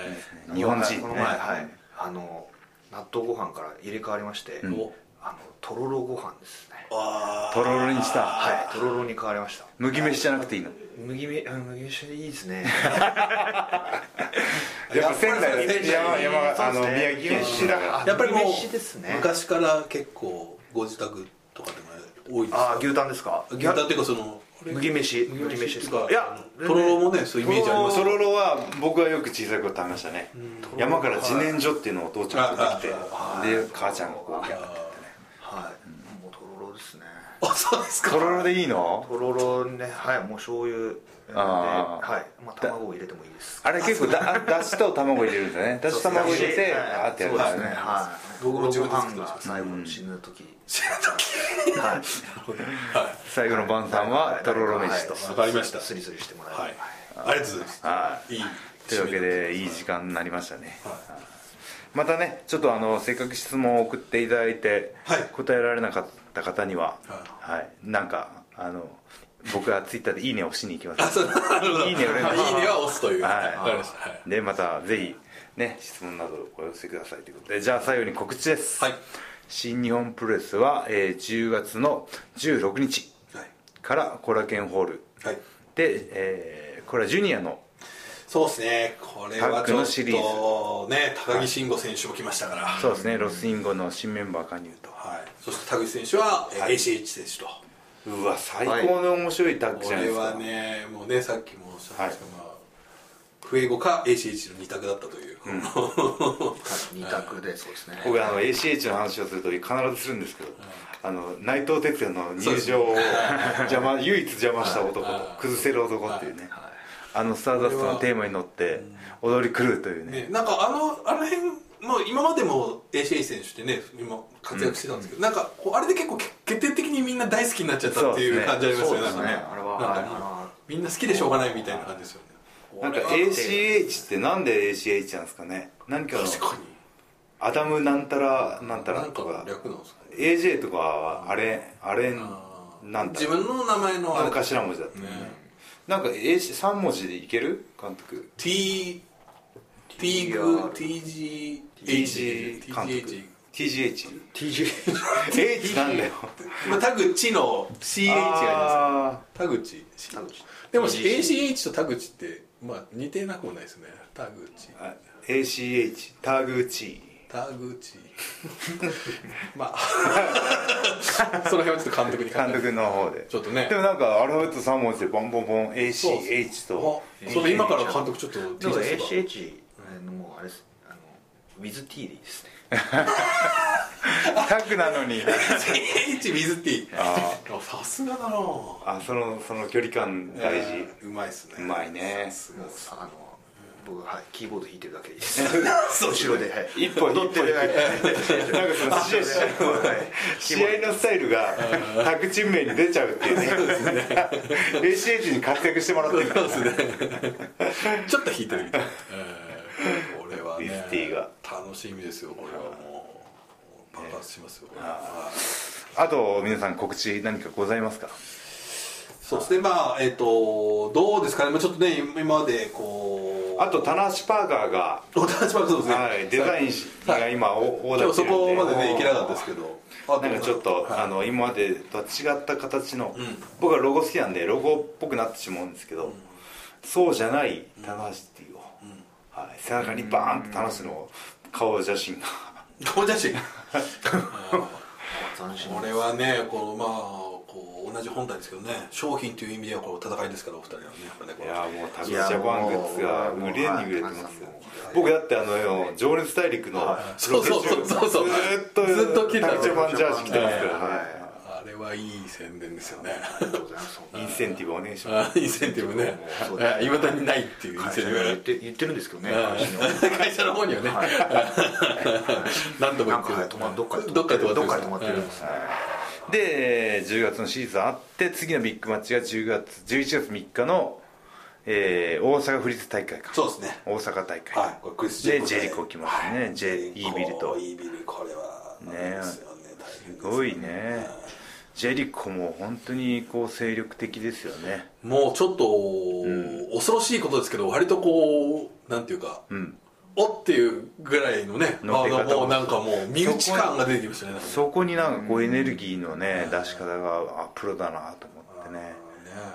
い。日本人。ねこの前、はい、あの納豆ご飯から入れ替わりまして、うん。お。あのとろろご飯ですね。あとろろにした？はい。とろろに変わりました。麦飯じゃなくていいの？麦めあ麦飯でいいですね。やっぱ仙台の山山あの宮城県やっぱりもう麦飯ですね昔から結構ご自宅とかでも多いですか？あ牛タンですか？牛タンっていうかその麦飯麦飯ですか？いやとろろもねそういうイメージあります。とろろは僕はよく小さい頃食べましたね山から自然薯っていうのをお父ちゃんが取ってきてで母ちゃんがこうはいもうとろろですねあそうですか。とろろでいいの？とろろねはいもう醤油。ではいまあ卵を入れてもいいです。あれ結構だだしと卵入れるんですよね。だし卵入れてあーってやるんですよね。はい。僕も自分が最後の死ぬ時知らなかっはいたはい最後の晩餐はとろろ飯と。はい。わかりました。スリスリしてもらえはい。るありがとうございます。はい。いというわけでいい時間になりましたね。またねちょっとあのせっかく質問を送っていただいてはい。答えられなかった方にはははい。なんかあの僕はツイッターで「いいね」を押しに行きます。いいねを連打いいねは押すという。はい。でまたぜひね質問などお寄せくださいということで。じゃあ最後に告知です、はい。新日本プロレスは、えー10月の16日はい。からコラケンホール。はい。で、えーこれはジュニアのそうですね。これはちょっとね高木慎吾選手も来ましたから、そうですね。ロスインゴの新メンバー加入と。はい、そして田口選手は、えー ACH 選手と。うわ最高の面白いタッグこじゃないですか、れはねもうねさっきもおっしゃったんですけど、まあフエゴか ACH の二択だったという、二択でそうですね。僕あの ACH の話をすると必ずするんですけど、あの内藤哲也の入場を邪魔 唯一邪魔した男と崩せる男っていうね、あのスターダストのテーマに乗って踊り狂うというね。ね、なんかあのあの辺もう今までも ACH 選手ってね今活躍してたんですけど、なんかこうあれで結構け決定的にみんな大好きになっちゃったっていう感じありますよね。そうですね。なんかねあれは。なんかみんな好きでしょうがないみたいな感じですよね。なんか ACH ってなんで ACH なんですかね。何かの確かに。アダムなんたらなんたらなんかとか略なんですかね。AJ とかはあれあれなんたら自分の名前のあのれ頭文字だったね。ねなんか AC3 文字でいける？監督。T T グ TG TG 監督。TGH TGH なんだよ。まあ田口の CH があります。あ田口。田口。でも ACH と田口ってまあ似てなくもないですね。田口。ACH タグチ田口。まあ。その辺はちょっと監督に監督の方で。ちょっとね。でもなんかアルファベット3文字でボンボンボン ACH とあそれ今から監督ちょっと T シャツ ACH のもうあれです。あの with T でいいですね。タッグなのに。ACH with T あさすがだな。あそのその距離感大事。うまいっすね。うまいね。さすがっす。あの僕はいキーボード弾いてるだけでいいです。そう後ろではい。一歩一歩踊ってるなんかその試合 試合のスタイルがタッグチーム名に出ちゃうっていうね。に活躍してもらってるから。ね。ちょっと引いてるみたい これはね楽しみですよこれはもう。爆発しますよ、あと皆さん告知何かございますか？そうです。ねまあえっ、とどうですかね、まあ、ちょっとね今までこう。あと棚橋パーカーが、お立場そうですね、はい、デザインが今おオーダ今日そこまでね行けなかったですけど。あなんかちょっと、はい。あの今までとは違った形の、ん。僕はロゴ好きなんでロゴっぽくなってしまうんですけど、そうじゃない棚橋っていう、はい、背中にバーンと棚橋の顔写真が。顔写真？斬新これはねこうまあこう同じ本体ですけどね商品という意味ではこう戦いですからお二人はねやっぱねこいれやもうタグジャパングッズが無限に売れてますよ。僕だってあの情熱大陸のそうそうそうそうそう。ずーっとずっと着てたタグチジャパンジャージ着てますから、はいはいあれはいい宣伝ですよね。ありがとうございます。インセンティブお願いします。あインセンティブね。いまだにないっていうイン会センティブ言って言ってるんですけどね会社の。方にはね。何度も言ってる。どっかで止まってるどっかで止まってるんですね。で10月のシーズンあって次のビッグマッチが10月11月3日の、えー大阪府立大会かそうですね。大阪大会、はい。これクリスで。ジェリコ来ましたね、ジェイービルと。イービルこれはね。すごいねジェリコも本当にこう精力的ですよね。もうちょっと、恐ろしいことですけど割とこうなんていうか、ん。おっていうぐらいのね乗っけ方あのもうなんかもう身内感が出てきましたねなんか。ねそこになんかこうエネルギーのね出し方があプロだなと思ってね。ね。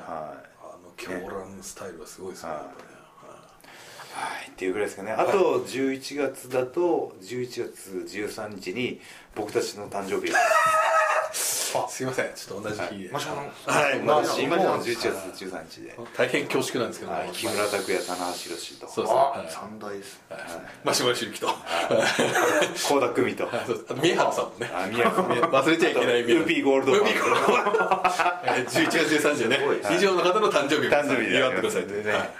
はあの狂乱スタイルがすごいですねやっぱね。はい。っていうぐらいですかね。あと11月だと11月13日に僕たちの誕生日あ すいません。ちょっと同じ日で、マシュマロはい。まあ同じ今も11同じ月13日で。大変恐縮なんですけど、はい。木村拓哉棚橋宏と。そうですね。三大ですマシュマロシルキと。倖田來未と。宮原さんもね。あ宮古忘れちゃいけないウーピーゴールドウーピーゴールドバン。えー11月13日はね以上の方の誕生日を誕生日で祝ってくださいとね。はい。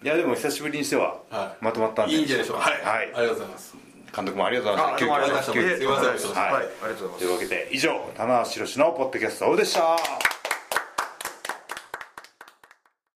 いやでも久しぶりにしてははい。まとまったんで。いいんじゃないでしょうか。はい、はい。ありがとうございます監督もありがとうございました。ありがとうございました。とうございます。というわけで以上棚橋宏のポッドキャストでした